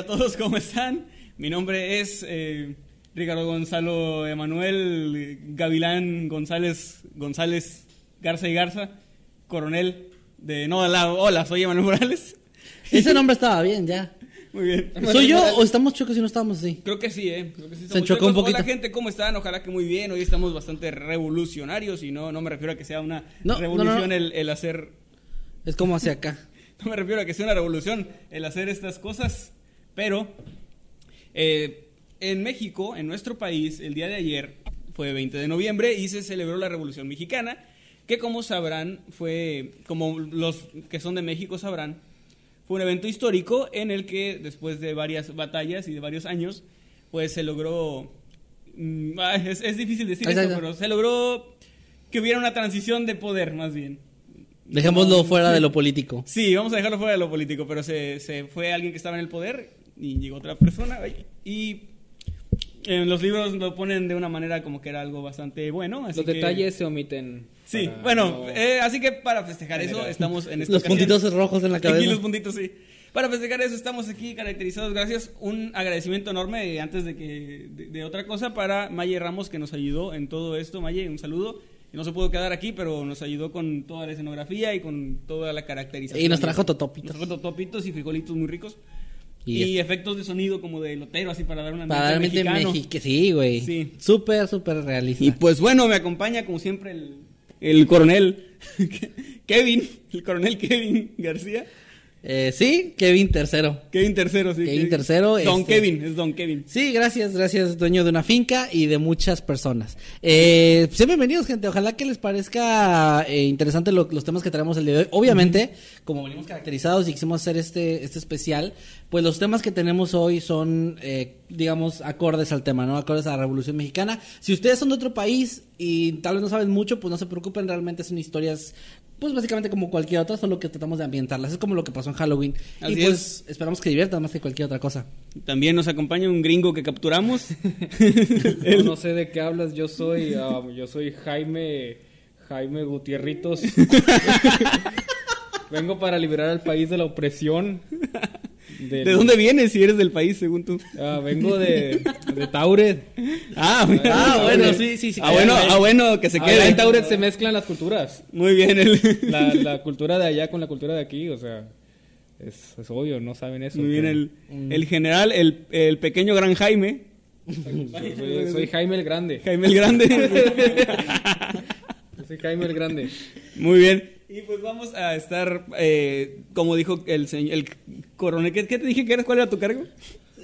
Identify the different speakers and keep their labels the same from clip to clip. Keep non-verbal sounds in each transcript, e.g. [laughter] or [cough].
Speaker 1: Hola a todos, ¿cómo están? Mi nombre es eh, Ricardo Gonzalo Emanuel Gavilán González González Garza y Garza, coronel de no lado. Hola, soy Emanuel Morales.
Speaker 2: Ese nombre [laughs] estaba bien, ya.
Speaker 1: Muy bien.
Speaker 2: ¿Soy yo o estamos chocos si no estamos así?
Speaker 1: Creo que sí, ¿eh? Creo que sí
Speaker 2: Se chocó un poquito.
Speaker 1: Hola gente, ¿cómo están? Ojalá que muy bien. Hoy estamos bastante revolucionarios y no, no me refiero a que sea una
Speaker 2: No, no,
Speaker 1: revolución
Speaker 2: no.
Speaker 1: El, el hacer...
Speaker 2: Es como hacia acá. [laughs]
Speaker 1: No me refiero a que sea una revolución el hacer estas cosas, pero eh, en México, en nuestro país, el día de ayer fue 20 de noviembre y se celebró la Revolución Mexicana, que como sabrán, fue, como los que son de México sabrán, fue un evento histórico en el que después de varias batallas y de varios años, pues se logró, mm, ah, es, es difícil decir
Speaker 2: está.
Speaker 1: pero se logró que hubiera una transición de poder más bien.
Speaker 2: Dejémoslo fuera de lo político.
Speaker 1: Sí, vamos a dejarlo fuera de lo político, pero se, se fue alguien que estaba en el poder y llegó otra persona y en los libros lo ponen de una manera como que era algo bastante bueno. Así
Speaker 3: Los
Speaker 1: que-
Speaker 3: detalles se omiten.
Speaker 1: Sí, bueno,
Speaker 3: no-
Speaker 1: eh, así que para festejar eso estamos en [laughs] esta
Speaker 2: Los
Speaker 1: ocasión.
Speaker 2: puntitos rojos en la [laughs]
Speaker 1: Aquí
Speaker 2: cabeza.
Speaker 1: los puntitos, sí. Para festejar eso estamos aquí caracterizados. Gracias. Un agradecimiento enorme eh, antes de que de, de otra cosa para Maye Ramos que nos ayudó en todo esto. Maye, un saludo. No se pudo quedar aquí, pero nos ayudó con toda la escenografía y con toda la caracterización.
Speaker 2: Y nos trajo totopitos.
Speaker 1: Nos trajo totopitos y frijolitos muy ricos.
Speaker 2: Y
Speaker 1: Y, efectos de sonido como de lotero, así para dar un ambiente
Speaker 2: Para
Speaker 1: mexicano.
Speaker 2: México. Sí, güey.
Speaker 1: Sí.
Speaker 2: Súper, súper realista.
Speaker 1: Y pues bueno, me acompaña como siempre el, el coronel [laughs] Kevin, el coronel Kevin García.
Speaker 2: Eh, sí, Kevin tercero.
Speaker 1: Kevin tercero, sí.
Speaker 2: Kevin tercero,
Speaker 1: Don
Speaker 2: este-
Speaker 1: Kevin, es Don Kevin.
Speaker 2: Sí, gracias, gracias, dueño de una finca y de muchas personas. Eh, sean bienvenidos, gente. Ojalá que les parezca eh, interesante lo- los temas que traemos el día de hoy. Obviamente, como venimos caracterizados y quisimos hacer este, este especial, pues los temas que tenemos hoy son, eh, digamos, acordes al tema, ¿no? Acordes a la Revolución Mexicana. Si ustedes son de otro país y tal vez no saben mucho, pues no se preocupen, realmente son historias, pues básicamente como cualquier otra, solo que tratamos de ambientarlas. Es como lo que pasó en Halloween.
Speaker 1: Así
Speaker 2: y pues esperamos que diviertan más que cualquier otra cosa.
Speaker 1: También nos acompaña un gringo que capturamos. [laughs]
Speaker 3: No, no sé de qué hablas, yo soy, ah, yo soy Jaime, Jaime Gutierritos. [laughs] Vengo para liberar al país de la opresión. Del-
Speaker 1: ¿De dónde vienes si eres del país, según tú?
Speaker 3: Ah, vengo de, de Tauret.
Speaker 1: Ah,
Speaker 2: Ah, bueno,
Speaker 1: ok.
Speaker 2: sí, sí, sí.
Speaker 1: Ah, bueno, ah, bueno, que se
Speaker 3: Ah,
Speaker 1: quede.
Speaker 3: en Tauret se mezclan las culturas.
Speaker 1: Muy bien, el...
Speaker 3: La, [laughs] la cultura de allá con la cultura de aquí, o sea, es, es obvio, no saben eso.
Speaker 1: Muy bien,
Speaker 3: que-
Speaker 1: el, el general, el, el pequeño gran Jaime.
Speaker 3: Soy, soy Jaime el Grande.
Speaker 1: Jaime el Grande. [laughs]
Speaker 3: Soy Jaime el Grande.
Speaker 1: Muy bien. Y pues vamos a estar, eh, como dijo el señor, el coronel. ¿Qué, qué te dije que eres? ¿Cuál era tu cargo?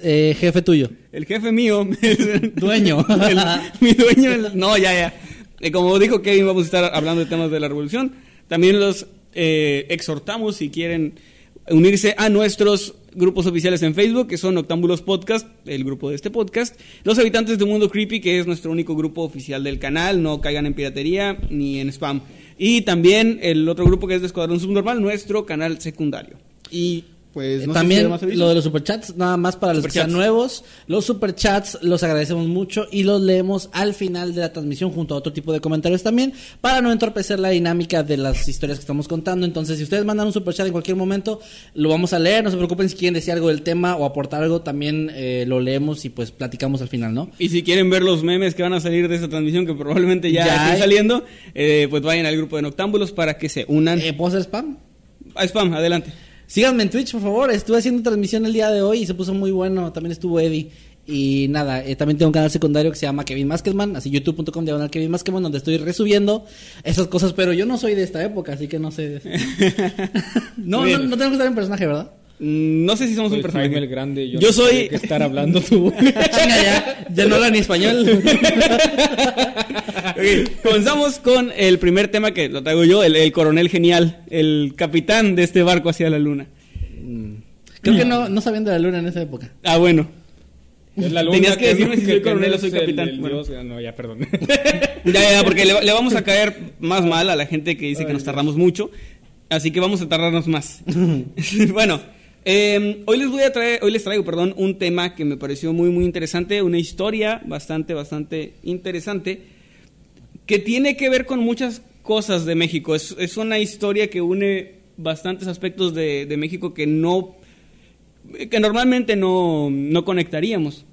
Speaker 2: Eh, jefe tuyo.
Speaker 1: El jefe mío. [laughs]
Speaker 2: Dueño. [laughs]
Speaker 1: El- mi dueño. el- no, ya, ya. Eh, como dijo Kevin, vamos a estar hablando de temas de la revolución. También los eh, exhortamos si quieren unirse a nuestros grupos oficiales en Facebook, que son Octámbulos Podcast, el grupo de este podcast. Los Habitantes de Mundo Creepy, que es nuestro único grupo oficial del canal. No caigan en piratería ni en spam. Y también el otro grupo que es de Escuadrón Subnormal, nuestro canal secundario. Y pues no sé si
Speaker 2: También
Speaker 1: hay más
Speaker 2: lo de los superchats, nada más para los que sean nuevos. Los superchats los agradecemos mucho y los leemos al final de la transmisión junto a otro tipo de comentarios también para no entorpecer la dinámica de las historias que estamos contando. Entonces, si ustedes mandan un superchat en cualquier momento, lo vamos a leer. No se preocupen si quieren decir algo del tema o aportar algo, también eh, lo leemos y pues platicamos al final, ¿no?
Speaker 1: Y si quieren ver los memes que van a salir de esta transmisión, que probablemente ya,
Speaker 2: Ya
Speaker 1: estén
Speaker 2: hay.
Speaker 1: saliendo, eh, pues vayan al grupo de Noctámbulos para que se unan.
Speaker 2: Eh, ¿Puedo hacer spam?
Speaker 1: a spam, adelante.
Speaker 2: Síganme en Twitch, por favor. Estuve haciendo transmisión el día de hoy y se puso muy bueno. También estuvo Eddie. Y nada, eh, también tengo un canal secundario que se llama Kevin Maskelman, así youtube.com diagonal Kevin Maskelman, donde estoy resubiendo esas cosas, pero yo no soy de esta época, así que no sé. [laughs] no, no, no tengo que estar en personaje, ¿verdad?
Speaker 1: Mm, No sé si somos
Speaker 3: Soy
Speaker 1: un personaje.
Speaker 3: Jaime el Grande. Yo,
Speaker 1: Yo
Speaker 3: no sé
Speaker 1: soy-
Speaker 3: qué estar hablando tú. [laughs]
Speaker 2: Chinga, ya, ya no habla ni español. [laughs]
Speaker 1: Comenzamos con el primer tema que lo traigo yo, el, el coronel genial, el capitán de este barco hacia la luna.
Speaker 2: Creo que no, no sabían de la luna en esa época.
Speaker 1: Ah, bueno.
Speaker 3: Es la luna
Speaker 1: Tenías que decirme si soy
Speaker 3: que
Speaker 1: coronel o soy capitán.
Speaker 3: el
Speaker 1: Bueno.
Speaker 3: dios- no, ya, perdón. [laughs]
Speaker 1: Ya, ya, porque le, le vamos a caer más mal a la gente que dice que nos tardamos mucho. Así que vamos a tardarnos más. bueno, eh, hoy les voy a traer, hoy les traigo, perdón, un tema que me pareció muy, muy interesante, una historia bastante, bastante interesante, que tiene que ver con muchas cosas de México. Es, es una historia que une bastantes aspectos de, de México que no, que normalmente no, no conectaríamos.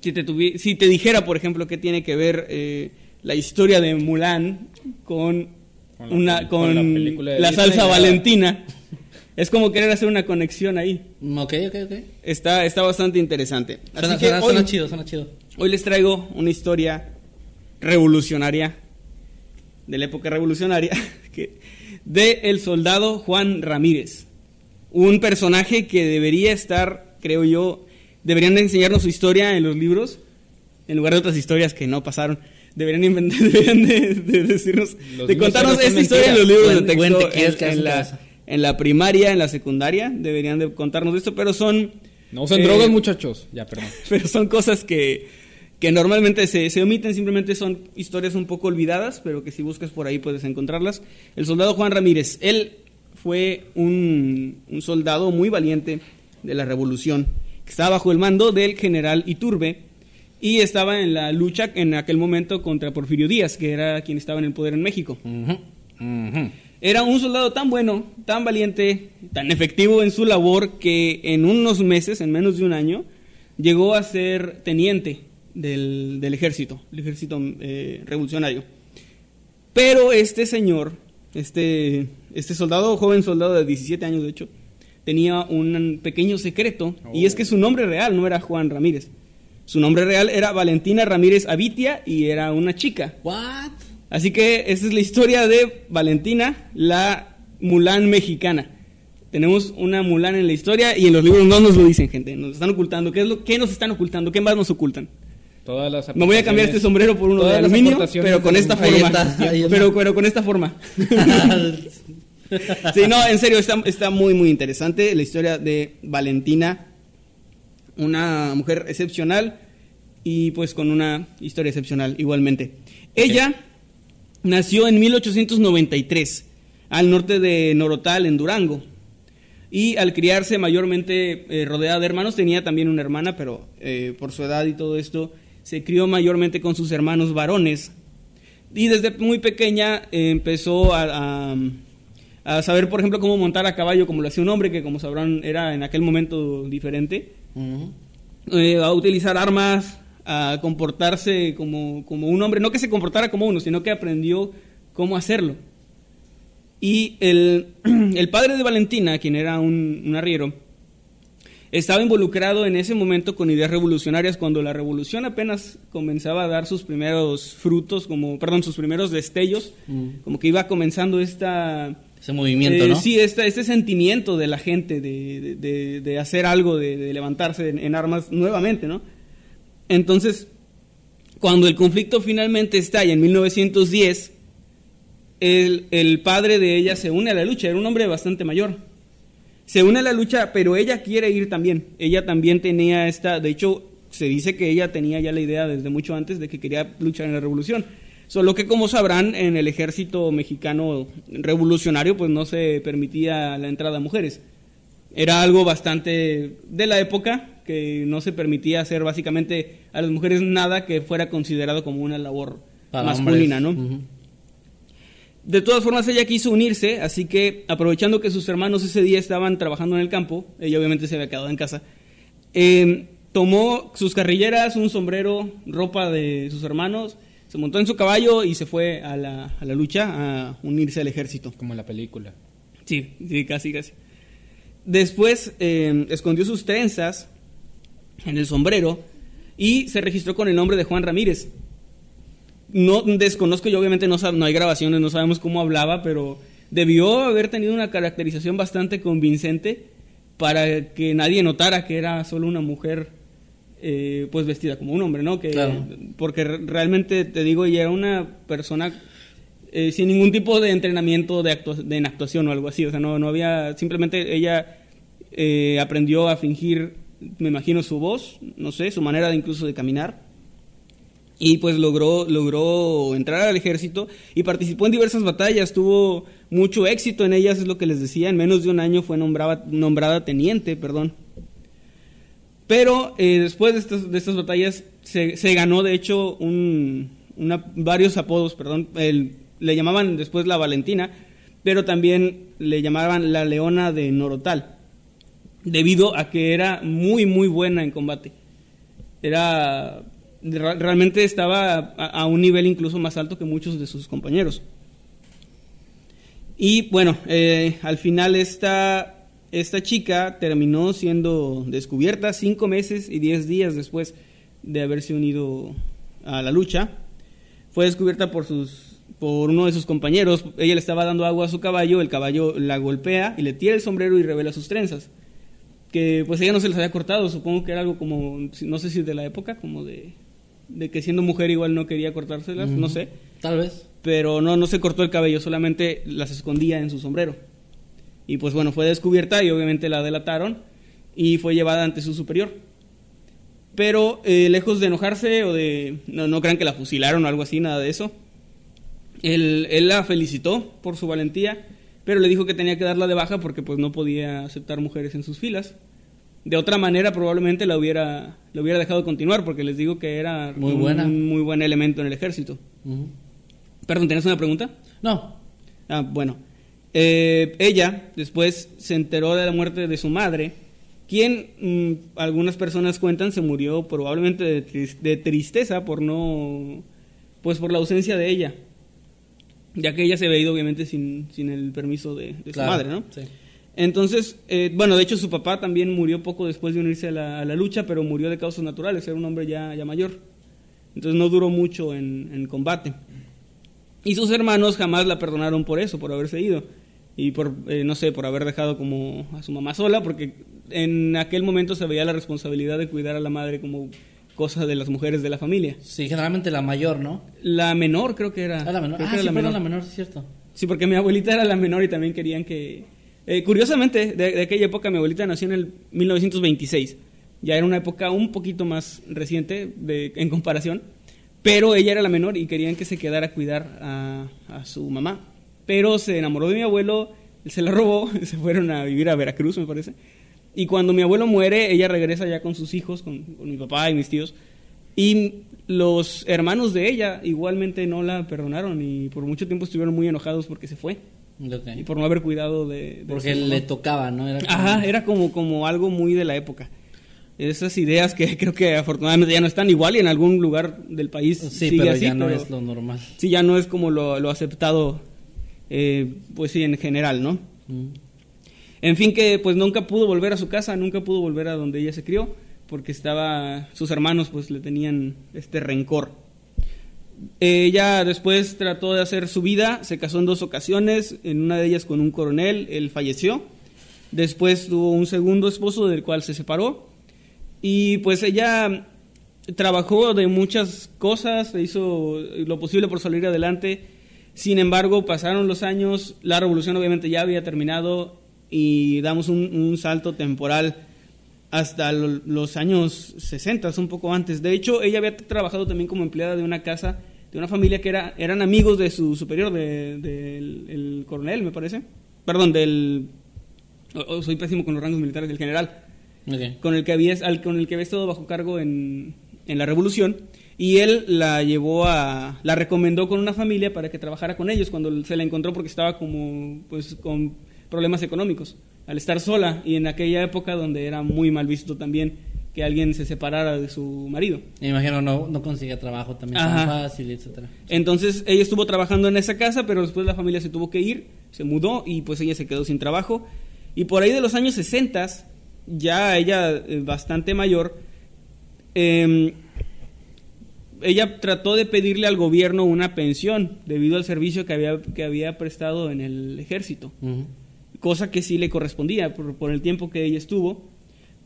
Speaker 1: Si te, tuvi- si te dijera, por ejemplo, que tiene que ver eh, la historia de Mulan con,
Speaker 3: Con la
Speaker 1: una con,
Speaker 3: con la
Speaker 1: salsa. Valentina, es como querer hacer una conexión ahí.
Speaker 2: Mm, Ok, ok, ok.
Speaker 1: Está, está bastante interesante. Así
Speaker 2: Suena,
Speaker 1: que
Speaker 2: suena-
Speaker 1: hoy,
Speaker 2: suena chido, suena chido.
Speaker 1: hoy les traigo una historia revolucionaria de la época revolucionaria [laughs] que, de el soldado Juan Ramírez, un personaje que debería estar, creo yo, deberían de enseñarnos su historia en los libros en lugar de otras historias que no pasaron. Deberían inventar, [laughs] deberían de, de decirnos,
Speaker 3: Los
Speaker 1: de contarnos esta historia en los libros de
Speaker 2: Buen-
Speaker 1: texto en, en la. En la primaria, en la secundaria, deberían de contarnos esto, pero son
Speaker 3: No usen
Speaker 1: eh,
Speaker 3: drogas, muchachos. Ya, perdón. [laughs]
Speaker 1: pero son cosas que, que normalmente se, se omiten, simplemente son historias un poco olvidadas, pero que si buscas por ahí puedes encontrarlas. El soldado Juan Ramírez, él fue un, un soldado muy valiente de la revolución, que estaba bajo el mando del general Iturbe y estaba en la lucha en aquel momento contra Porfirio Díaz, que era quien estaba en el poder en México. Era un soldado tan bueno, tan valiente, tan efectivo en su labor que en unos meses, en menos de un año, llegó a ser teniente del, del ejército, el ejército eh, revolucionario. Pero este señor, este, este soldado, joven soldado de 17 años de hecho, tenía un pequeño secreto y es que su nombre real no era Juan Ramírez. Su nombre real era Valentina Ramírez Avitia y era una chica.
Speaker 2: What?
Speaker 1: Así que esta es la historia de Valentina, la Mulan mexicana. Tenemos una Mulan en la historia y en los libros no nos lo dicen, gente. Nos están ocultando. ¿Qué, es lo, qué nos están ocultando? ¿Qué más nos ocultan?
Speaker 3: Todas las
Speaker 1: Me voy a cambiar este sombrero por uno de aluminio, pero con esta
Speaker 2: Ahí
Speaker 1: forma.
Speaker 2: está, ahí está.
Speaker 1: Pero, pero con esta forma. [laughs] Sí, no, en serio, está, está muy, muy interesante la historia de Valentina, una mujer excepcional y pues con una historia excepcional igualmente. Ella nació en 1893 al norte de Norotal, en Durango. Y al criarse mayormente eh, rodeada de hermanos, tenía también una hermana, pero eh, por su edad y todo esto, se crió mayormente con sus hermanos varones. Y desde muy pequeña eh, empezó a, a- a saber, por ejemplo, cómo montar a caballo, como lo hacía un hombre, que como sabrán era en aquel momento diferente. A utilizar armas, a comportarse como, como un hombre, no que se comportara como uno, sino que aprendió cómo hacerlo. Y el, [clears throat] el padre de Valentina, quien era un, un arriero, estaba involucrado en ese momento con ideas revolucionarias cuando la revolución apenas comenzaba a dar sus primeros frutos, como, perdón, sus primeros destellos, como que iba comenzando esta...
Speaker 2: Ese movimiento,
Speaker 1: eh,
Speaker 2: ¿no?
Speaker 1: Sí, esta- este sentimiento de la gente de, de- de- de hacer algo, de, de levantarse en, en armas nuevamente, ¿no? Entonces, cuando el conflicto finalmente estalla en 1910, el, el padre de ella se une a la lucha, era un hombre bastante mayor. Se une a la lucha, pero ella quiere ir también. Ella también tenía esta, de hecho, se dice que ella tenía ya la idea desde mucho antes de que quería luchar en la revolución. Solo que como sabrán, en el ejército mexicano revolucionario pues no se permitía la entrada a mujeres. Era algo bastante de la época que no se permitía hacer básicamente a las mujeres nada que fuera considerado como una labor
Speaker 2: Para
Speaker 1: masculina,
Speaker 2: hombres.
Speaker 1: ¿no? De todas formas, ella quiso unirse, así que aprovechando que sus hermanos ese día estaban trabajando en el campo, ella obviamente se había quedado en casa, eh, tomó sus carrilleras, un sombrero, ropa de sus hermanos, se montó en su caballo y se fue a la, a la lucha a unirse al ejército.
Speaker 3: Como en la película.
Speaker 1: Sí, sí, casi, casi. Después eh, escondió sus trenzas en el sombrero y se registró con el nombre de Juan Ramírez. No desconozco, yo obviamente no, no hay grabaciones, no sabemos cómo hablaba, pero debió haber tenido una caracterización bastante convincente para que nadie notara que era solo una mujer eh, pues vestida como un hombre, ¿no? Que, Porque realmente, te digo, ella era una persona eh, sin ningún tipo de entrenamiento de, en actuación o algo así, o sea, no, no había, simplemente ella eh, aprendió a fingir, me imagino, su voz, no sé, su manera de incluso de caminar, y pues logró, logró entrar al ejército y participó en diversas batallas, tuvo mucho éxito en ellas, es lo que les decía, en menos de un año fue nombrada, nombrada teniente, perdón. Pero eh, después de estas, de estas batallas se, se, ganó, de hecho, un, varios apodos, perdón, le llamaban después la Valentina, pero también le llamaban la Leona de Norotal, debido a que era muy, muy buena en combate. Era realmente estaba a, un nivel incluso más alto que muchos de sus compañeros. Y bueno, eh, al final esta, esta chica terminó siendo descubierta cinco meses y diez días después de haberse unido a la lucha. Fue descubierta por, sus, por uno de sus compañeros. Ella le estaba dando agua a su caballo, el caballo la golpea y le tira el sombrero y revela sus trenzas. Que pues ella no se las había cortado, supongo que era algo como, no sé si de la época, como de de que siendo mujer igual no quería cortárselas, no sé.
Speaker 2: Tal vez.
Speaker 1: Pero no, no se cortó el cabello, solamente las escondía en su sombrero. Y pues bueno, fue descubierta y obviamente la delataron y fue llevada ante su superior. Pero eh, lejos de enojarse o de... No, no crean que la fusilaron o algo así, nada de eso. Él, él la felicitó por su valentía, pero le dijo que tenía que darla de baja porque pues no podía aceptar mujeres en sus filas de otra manera probablemente la hubiera, la hubiera dejado continuar porque les digo que era
Speaker 2: muy buena.
Speaker 1: un, muy buen elemento en el ejército. Perdón, ¿tienes una pregunta?
Speaker 2: No.
Speaker 1: Ah, bueno. Eh, ella después se enteró de la muerte de su madre, quien mm, algunas personas cuentan se murió probablemente de, tristeza por no, pues por la ausencia de ella, ya que ella se había ido obviamente sin, sin el permiso de, su madre, ¿no? Sí. Entonces, eh, bueno, de hecho su papá también murió poco después de unirse a la, lucha, pero murió de causas naturales, era un hombre ya, ya mayor. Entonces no duró mucho en, combate. Y sus hermanos jamás la perdonaron por eso, por haberse ido. Y por, eh, no sé, por haber dejado como a su mamá sola, porque en aquel momento se veía la responsabilidad de cuidar a la madre como cosa de las mujeres de la familia.
Speaker 2: Sí, generalmente la mayor, ¿no?
Speaker 1: La menor creo que era.
Speaker 2: Ah, la menor.
Speaker 1: ah,
Speaker 2: sí,
Speaker 1: la
Speaker 2: menor. la menor, es cierto.
Speaker 1: Sí, porque mi abuelita era la menor y también querían que, eh, curiosamente, de, aquella época mi abuelita nació en el 1926. Ya era una época un poquito más reciente de, en comparación, pero ella era la menor y querían que se quedara a cuidar a, su mamá. Pero se enamoró de mi abuelo, se la robó, [laughs] se fueron a vivir a Veracruz, me parece. Y cuando mi abuelo muere, ella regresa ya con sus hijos, con, con mi papá y mis tíos. Y los hermanos de ella igualmente no la perdonaron y por mucho tiempo estuvieron muy enojados porque se fue. Y por no haber cuidado de...
Speaker 2: Porque le tocaba, ¿no?
Speaker 1: Era como... Ajá, era como, como algo muy de la época. Esas ideas que [laughs] creo que afortunadamente ya no están igual y en algún lugar del país
Speaker 2: sí, pero ya no es lo normal.
Speaker 1: Sí, ya no es como lo, lo aceptado, eh, pues sí, en general, ¿no? Mm. En fin, que pues nunca pudo volver a su casa, nunca pudo volver a donde ella se crió, porque estaba, sus hermanos pues le tenían este rencor. Ella después trató de hacer su vida, se casó en dos ocasiones, en una de ellas con un coronel, él falleció. Después tuvo un segundo esposo del cual se separó. Y pues ella trabajó de muchas cosas, hizo lo posible por salir adelante. Sin embargo, pasaron los años, la revolución obviamente ya había terminado y damos un, salto temporal hasta los años 60, un poco antes. De hecho, ella había trabajado también como empleada de una casa de una familia que era, eran amigos de su superior, del de, coronel, me parece. Perdón, del... soy pésimo con los rangos militares, del general. Con, el que había, con el que había estado bajo cargo en, en la revolución. Y él la llevó a... La recomendó con una familia para que trabajara con ellos cuando se la encontró porque estaba como... Pues con problemas económicos. Al estar sola y en aquella época donde era muy mal visto también que alguien se separara de su marido.
Speaker 2: Me imagino no, no consigue trabajo también tan fácil, etcétera.
Speaker 1: Entonces ella estuvo trabajando en esa casa, pero después la familia se tuvo que ir, se mudó y pues ella se quedó sin trabajo. Y por ahí de los años 60, ya ella eh, bastante mayor, em, ella trató de pedirle al gobierno una pensión debido al servicio que había, que había prestado en el ejército, cosa que sí le correspondía por, el tiempo que ella estuvo,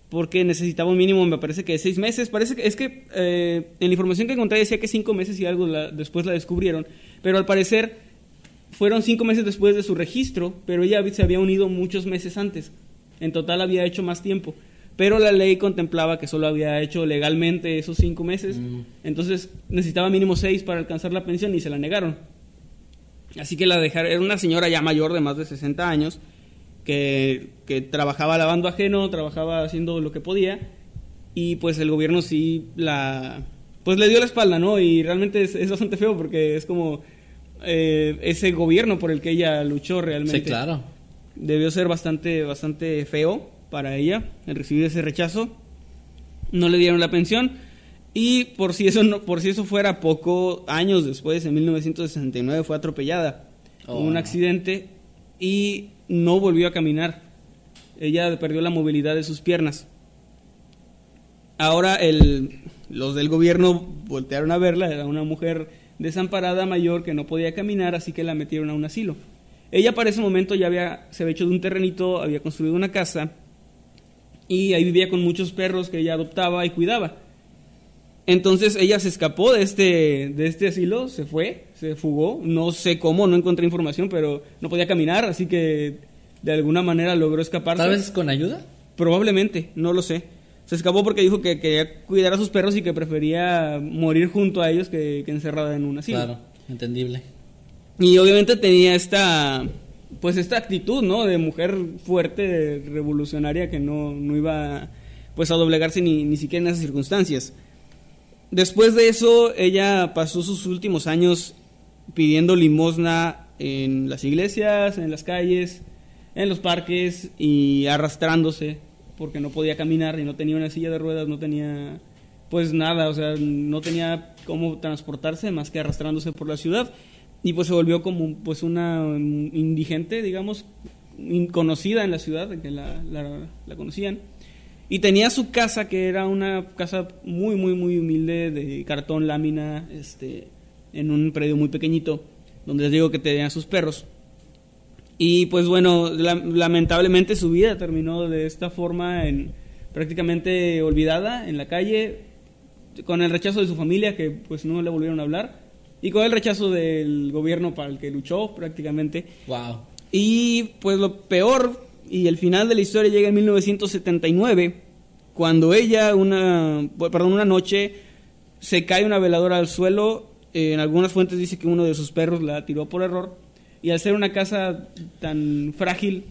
Speaker 1: porque necesitaba un mínimo, me parece que de seis meses, parece que es que eh, en la información que encontré decía que cinco meses y algo después la descubrieron, pero al parecer fueron cinco meses después de su registro, pero ella se había unido muchos meses antes, en total había hecho más tiempo pero la ley contemplaba que solo había hecho legalmente esos cinco meses, mm. entonces necesitaba mínimo seis para alcanzar la pensión y se la negaron. Así que la dejaron, era una señora ya mayor de más de 60 años, que, que trabajaba lavando ajeno, trabajaba haciendo lo que podía, y pues el gobierno sí la, pues le dio la espalda, ¿no? Y realmente es, bastante feo porque es como eh, ese gobierno por el que ella luchó realmente.
Speaker 2: Sí, claro.
Speaker 1: Debió ser bastante, bastante feo para ella el recibir ese rechazo. No le dieron la pensión y por si eso no, por si eso fuera poco años después, en 1969 fue atropellada. Oh, un accidente y no volvió a caminar. Ella perdió la movilidad de sus piernas. Ahora los del gobierno voltearon a verla, era una mujer desamparada mayor que no podía caminar, así que la metieron a un asilo. Ella para ese momento ya había, se había hecho de un terrenito, había construido una casa y ahí vivía con muchos perros que ella adoptaba y cuidaba. Entonces ella se escapó de este, de este asilo, se fue, se fugó, no sé cómo, no encontré información, pero no podía caminar, así que de alguna manera logró escaparse.
Speaker 2: ¿Tal vez con ayuda?
Speaker 1: Probablemente, no lo sé. Se escapó porque dijo que quería cuidar a sus perros y que prefería morir junto a ellos que, que encerrada en un asilo.
Speaker 2: Claro, entendible.
Speaker 1: Y obviamente tenía esta pues esta actitud, ¿no? De mujer fuerte, revolucionaria, que no, no iba pues a doblegarse ni, ni siquiera en esas circunstancias. Después de eso, ella pasó sus últimos años pidiendo limosna en las iglesias, en las calles, en los parques y arrastrándose porque no podía caminar y no tenía una silla de ruedas, no tenía pues nada, o sea, no tenía cómo transportarse más que arrastrándose por la ciudad y pues se volvió como pues una indigente, digamos, conocida en la ciudad, que la, la, conocían. Y tenía su casa, que era una casa muy, muy, muy humilde, de cartón, lámina, este, en un predio muy pequeñito, donde les digo que tenía sus perros. Y pues bueno, lamentablemente su vida terminó de esta forma, en, prácticamente olvidada en la calle, con el rechazo de su familia, que pues no le volvieron a hablar y con el rechazo del gobierno para el que luchó prácticamente.
Speaker 2: Wow.
Speaker 1: Y pues lo peor y el final de la historia llega en 1979 cuando ella una perdón, una noche se cae una veladora al suelo, en algunas fuentes dice que uno de sus perros la tiró por error y al ser una casa tan frágil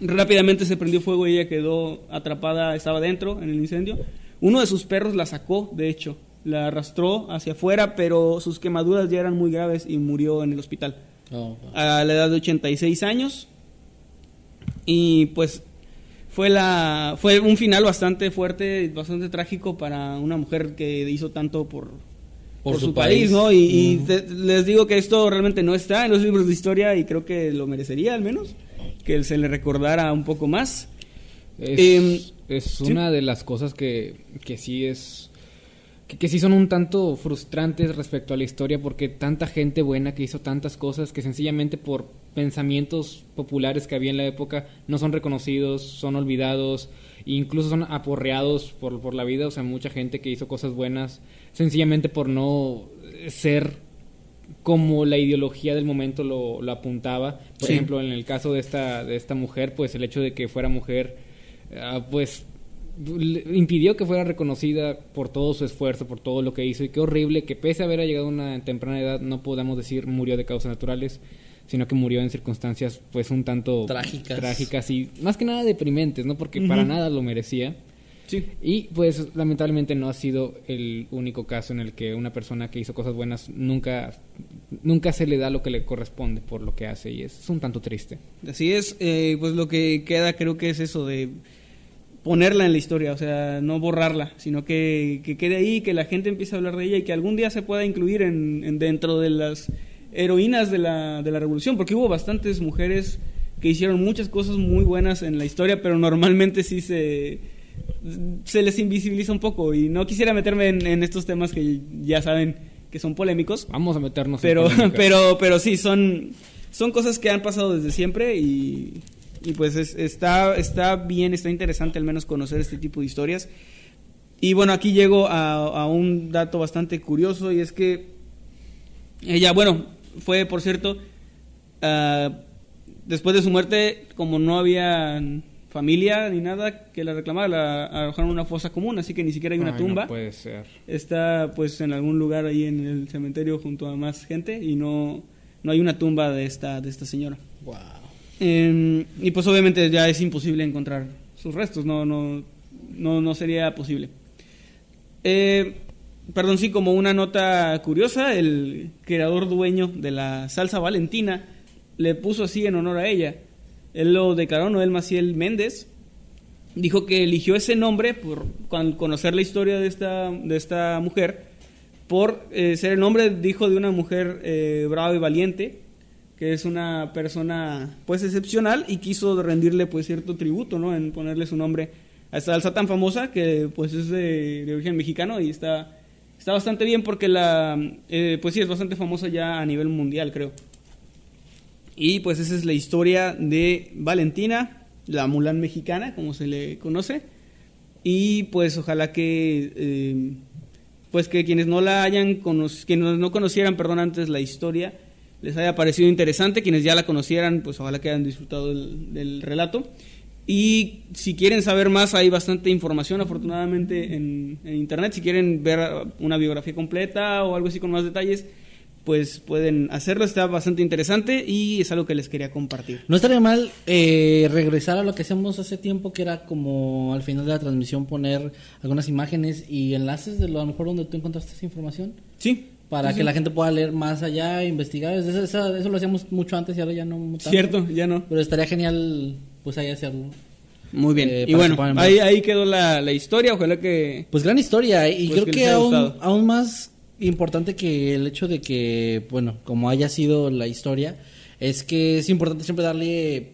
Speaker 1: rápidamente se prendió fuego y ella quedó atrapada, estaba dentro en el incendio. Uno de sus perros la sacó, de hecho, la arrastró hacia afuera, pero sus quemaduras ya eran muy graves y murió en el hospital. Oh, a la edad de 86 años. Y pues fue la fue un final bastante fuerte, bastante trágico para una mujer que hizo tanto por por, su, país, ¿no? Y, les digo que esto realmente no está en los libros de historia y creo que lo merecería al menos que se le recordara un poco más.
Speaker 3: Es, em, una de las cosas que, que sí es que, sí son un tanto frustrantes respecto a la historia porque tanta gente buena que hizo tantas cosas que sencillamente por pensamientos populares que había en la época no son reconocidos, son olvidados, e incluso son aporreados por, por la vida, o sea, mucha gente que hizo cosas buenas sencillamente por no ser como la ideología del momento lo, lo apuntaba. Por ejemplo, en el caso de esta, de esta mujer, pues el hecho de que fuera mujer, ah, pues impidió que fuera reconocida por todo su esfuerzo, por todo lo que hizo y qué horrible que pese a haber llegado a una temprana edad no podamos decir murió de causas naturales, sino que murió en circunstancias pues un tanto
Speaker 2: trágicas,
Speaker 3: trágicas y más que nada deprimentes, ¿no? Porque para nada lo merecía. Sí. Y pues lamentablemente no ha sido el único caso en el que una persona que hizo cosas buenas nunca nunca se le da lo que le corresponde por lo que hace y es, un tanto triste.
Speaker 1: Así es, eh, pues lo que queda creo que es eso de ponerla en la historia, o sea, no borrarla, sino que, quede ahí, que la gente empiece a hablar de ella y que algún día se pueda incluir en, dentro de las heroínas de la, de la revolución, porque hubo bastantes mujeres que hicieron muchas cosas muy buenas en la historia, pero normalmente sí se se les invisibiliza un poco y no quisiera meterme en, estos temas que ya saben que son polémicos.
Speaker 3: Vamos a meternos
Speaker 1: pero, en [laughs] pero, pero sí, son, son cosas que han pasado desde siempre y, y pues está, está bien, está interesante al menos conocer este tipo de historias. Y bueno, aquí llego a, un dato bastante curioso y es que ella, bueno, fue por cierto, uh, después de su muerte, como no había familia ni nada que la reclamara, la arrojaron una fosa común, así que ni siquiera hay una tumba.
Speaker 3: puede ser.
Speaker 1: Está pues en algún lugar ahí en el cementerio junto a más gente y no, no hay una tumba de esta, de esta señora.
Speaker 2: Wow.
Speaker 1: Em, y pues obviamente ya es imposible encontrar sus restos, no, no, no, no sería posible. Eh, perdón, sí, como una nota curiosa, el creador dueño de la salsa valentina le puso así en honor a ella él lo declaró Noel Maciel Méndez. Dijo que eligió ese nombre por conocer la historia de esta, de esta mujer, por eh, ser el nombre, dijo, de una mujer eh, brava y valiente, que es una persona pues excepcional y quiso rendirle pues cierto tributo, ¿no? En ponerle su nombre a esta salsa tan famosa que pues es de, origen mexicano y está, está bastante bien porque la, eh, pues sí, es bastante famosa ya a nivel mundial, creo. Y pues esa es la historia de Valentina, la Mulan mexicana, como se le conoce. Y pues ojalá que eh, pues que quienes no la hayan quienes no conocieran, perdón, antes la historia, les haya parecido interesante, quienes ya la conocieran, pues ojalá que hayan disfrutado del, relato. Y si quieren saber más, hay bastante información afortunadamente en, en, internet. Si quieren ver una biografía completa o algo así con más detalles, pues pueden hacerlo, está bastante interesante y es algo que les quería compartir.
Speaker 2: No estaría mal eh, regresar a lo que hacíamos hace tiempo, que era como al final de la transmisión poner algunas imágenes y enlaces de lo a lo mejor donde tú encontraste esa información.
Speaker 1: Sí.
Speaker 2: Para que la gente pueda leer más allá, investigar. Eso, eso, lo hacíamos mucho antes y ahora ya no.
Speaker 1: Tanto. Cierto, ya no.
Speaker 2: Pero estaría genial, pues ahí hacerlo.
Speaker 1: Muy bien. Eh, y bueno, ahí, ahí quedó la, la, historia. Ojalá que.
Speaker 2: Pues gran historia. Y pues creo que, aún, aún más importante que el hecho de que, bueno, como haya sido la historia, es que es importante siempre darle,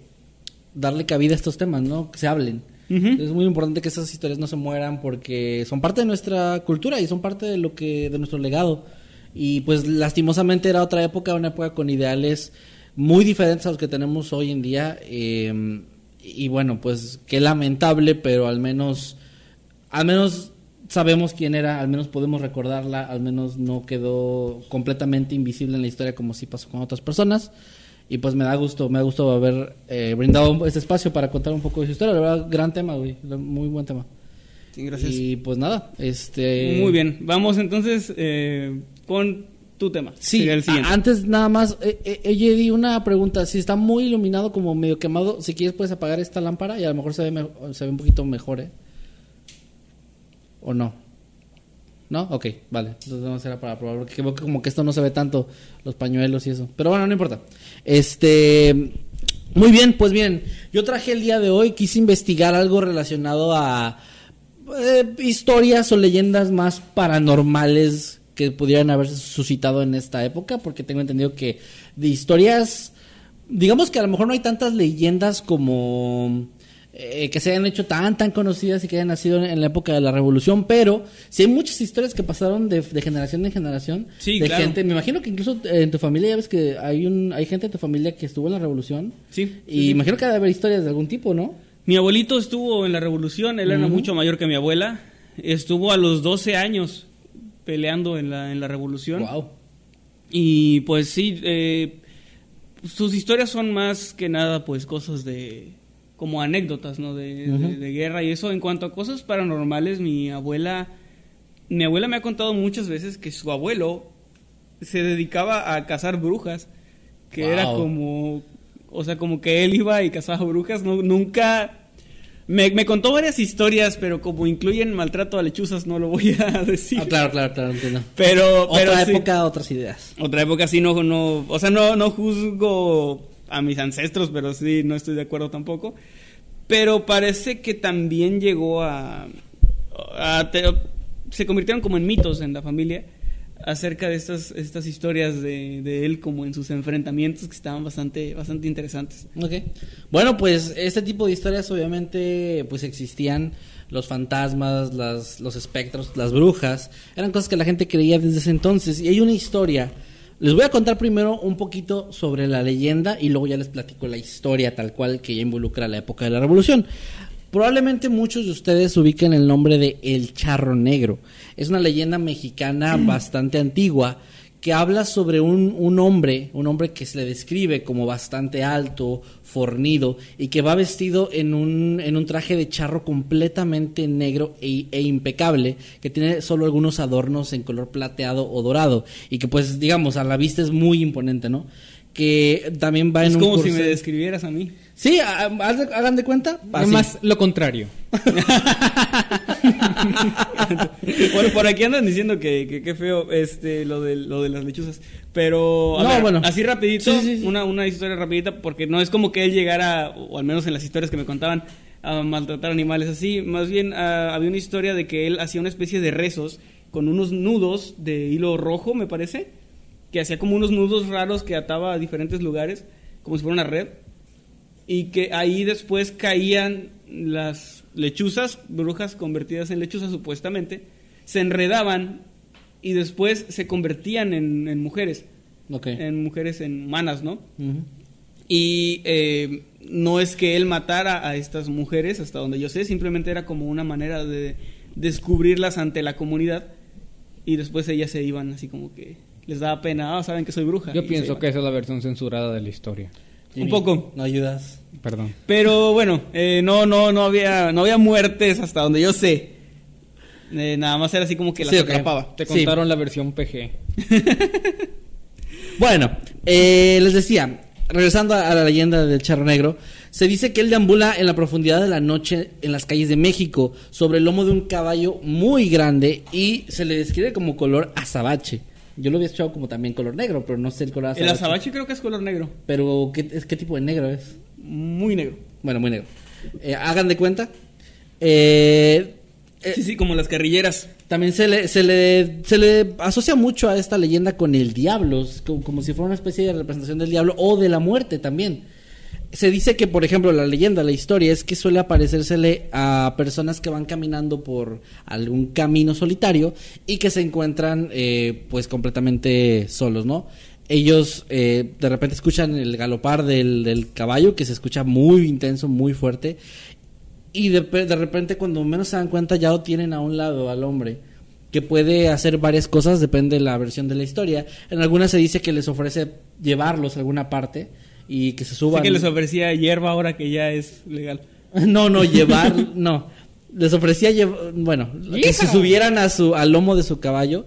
Speaker 2: darle cabida a estos temas, ¿no? Que se hablen. Es muy importante que esas historias no se mueran porque son parte de nuestra cultura y son parte de lo que, de nuestro legado. Y pues lastimosamente era otra época, una época con ideales muy diferentes a los que tenemos hoy en día. Eh, y bueno, pues qué lamentable, pero al menos, al menos sabemos quién era, al menos podemos recordarla, al menos no quedó completamente invisible en la historia como sí pasó con otras personas. Y pues me da gusto, me da gusto haber eh, brindado este espacio para contar un poco de su historia. La verdad, gran tema, güey. Muy buen tema.
Speaker 1: Sí, gracias.
Speaker 2: Y pues nada, este...
Speaker 1: Muy bien. Vamos entonces eh, con tu tema.
Speaker 2: Sí, antes nada más, eh, eh di una pregunta. Si está muy iluminado, como medio quemado, si quieres puedes apagar esta lámpara y a lo mejor se ve, se ve un poquito mejor, ¿eh? ¿O no? ¿No? Ok, vale. Entonces vamos a hacer para probar. Porque creo que como que esto no se ve tanto, los pañuelos y eso. Pero bueno, no importa. Este. Muy bien, pues bien. Yo traje el día de hoy, quise investigar algo relacionado a eh, historias o leyendas más paranormales que pudieran haberse suscitado en esta época. Porque tengo entendido que de historias. Digamos que a lo mejor no hay tantas leyendas como eh, que se hayan hecho tan, tan conocidas y que hayan nacido en, la época de la revolución, pero sí hay muchas historias que pasaron de, generación en generación.
Speaker 1: Sí,
Speaker 2: de gente, me imagino que incluso en tu familia ya ves que hay un hay gente en tu familia que estuvo en la revolución.
Speaker 1: Sí.
Speaker 2: Y imagino que debe haber historias de algún tipo, ¿no?
Speaker 1: Mi abuelito estuvo en la revolución, él era mucho mayor que mi abuela. Estuvo a los 12 años peleando en la, en la revolución.
Speaker 2: Wow.
Speaker 1: Y pues sí, eh, sus historias son más que nada pues cosas de como anécdotas, ¿no? De, guerra y eso. En cuanto a cosas paranormales, mi abuela, mi abuela me ha contado muchas veces que su abuelo se dedicaba a cazar brujas, que era como, o sea, como que él iba y cazaba brujas, no, nunca... Me, contó varias historias, pero como incluyen maltrato a lechuzas, no lo voy a [laughs] decir.
Speaker 2: Ah, claro, claro, claro, entiendo.
Speaker 1: Pero,
Speaker 2: otra época, otras ideas.
Speaker 1: Otra época sí, no, no, o sea, no, no juzgo a mis ancestros, pero sí, no estoy de acuerdo tampoco. Pero parece que también llegó a... se convirtieron como en mitos en la familia. Acerca de estas, estas historias de, de, él como en sus enfrentamientos que estaban bastante, bastante interesantes.
Speaker 2: Ok. Bueno, pues este tipo de historias obviamente pues existían los fantasmas, las, los espectros, las brujas, eran cosas que la gente creía desde ese entonces. Y hay una historia, les voy a contar primero un poquito sobre la leyenda y luego ya les platico la historia tal cual que ya involucra la época de la revolución. Probablemente muchos de ustedes ubiquen el nombre de El Charro Negro. Es una leyenda mexicana bastante antigua que habla sobre un, un, hombre, un hombre que se le describe como bastante alto, fornido, y que va vestido en un, en un traje de charro completamente negro e, e, impecable, que tiene solo algunos adornos en color plateado o dorado, y que pues digamos a la vista es muy imponente, ¿no? Que también va
Speaker 1: en
Speaker 2: un...
Speaker 1: Es como si me describieras a mí.
Speaker 2: Sí, hagan de cuenta.
Speaker 3: Más lo contrario. [laughs]
Speaker 1: bueno, por aquí andan diciendo que qué feo este lo de lo de las lechuzas, pero a ver, bueno. así rapidito, Una, una historia rapidita porque no es como que él llegara o al menos en las historias que me contaban a maltratar animales así, más bien uh, había una historia de que él hacía una especie de rezos con unos nudos de hilo rojo, me parece, que hacía como unos nudos raros que ataba a diferentes lugares, como si fuera una red y que ahí después caían las lechuzas, brujas convertidas en lechuzas supuestamente, se enredaban y después se convertían en, mujeres, en mujeres en humanas, ¿no? Y eh, no es que él matara a estas mujeres, hasta donde yo sé, simplemente era como una manera de descubrirlas ante la comunidad y después ellas se iban así como que les daba pena, ah, saben que soy bruja.
Speaker 3: Yo pienso que esa es la versión censurada de la historia.
Speaker 1: Un poco.
Speaker 2: No ayudas.
Speaker 3: Perdón.
Speaker 1: Pero bueno, eh, no, no, no había, no había muertes hasta donde yo sé. Eh, nada más era así como que las atrapaba.
Speaker 3: Te contaron la versión PG. [laughs]
Speaker 2: bueno, eh, les decía, regresando a la leyenda del charro negro, se dice que él deambula en la profundidad de la noche en las calles de México sobre el lomo de un caballo muy grande y se le describe como color azabache. Yo lo había echado como también color negro, pero no sé el color
Speaker 1: azabache. El azabache creo que es color negro.
Speaker 2: Pero, ¿qué, es, ¿qué tipo de negro es?
Speaker 1: Muy negro.
Speaker 2: Bueno, muy negro. Eh, hagan de cuenta. Eh,
Speaker 1: eh, sí, sí, como las carrilleras.
Speaker 2: También se le, se le, se le asocia mucho a esta leyenda con el diablo, como, como si fuera una especie de representación del diablo o de la muerte también se dice que, por ejemplo, la leyenda, la historia es que suele aparecérsele a personas que van caminando por algún camino solitario y que se encuentran, eh, pues, completamente solos, ¿no? Ellos eh, de repente escuchan el galopar del, caballo, que se escucha muy intenso, muy fuerte, y de, de repente, cuando menos se dan cuenta, ya lo tienen a un lado al hombre que puede hacer varias cosas, depende de la versión de la historia. En algunas se dice que les ofrece llevarlos a alguna parte y que se suban.
Speaker 1: que les ofrecía hierba ahora que ya es legal. [laughs]
Speaker 2: no, no, llevar, no. Les ofrecía, bueno, que se subieran a su, al lomo de su caballo.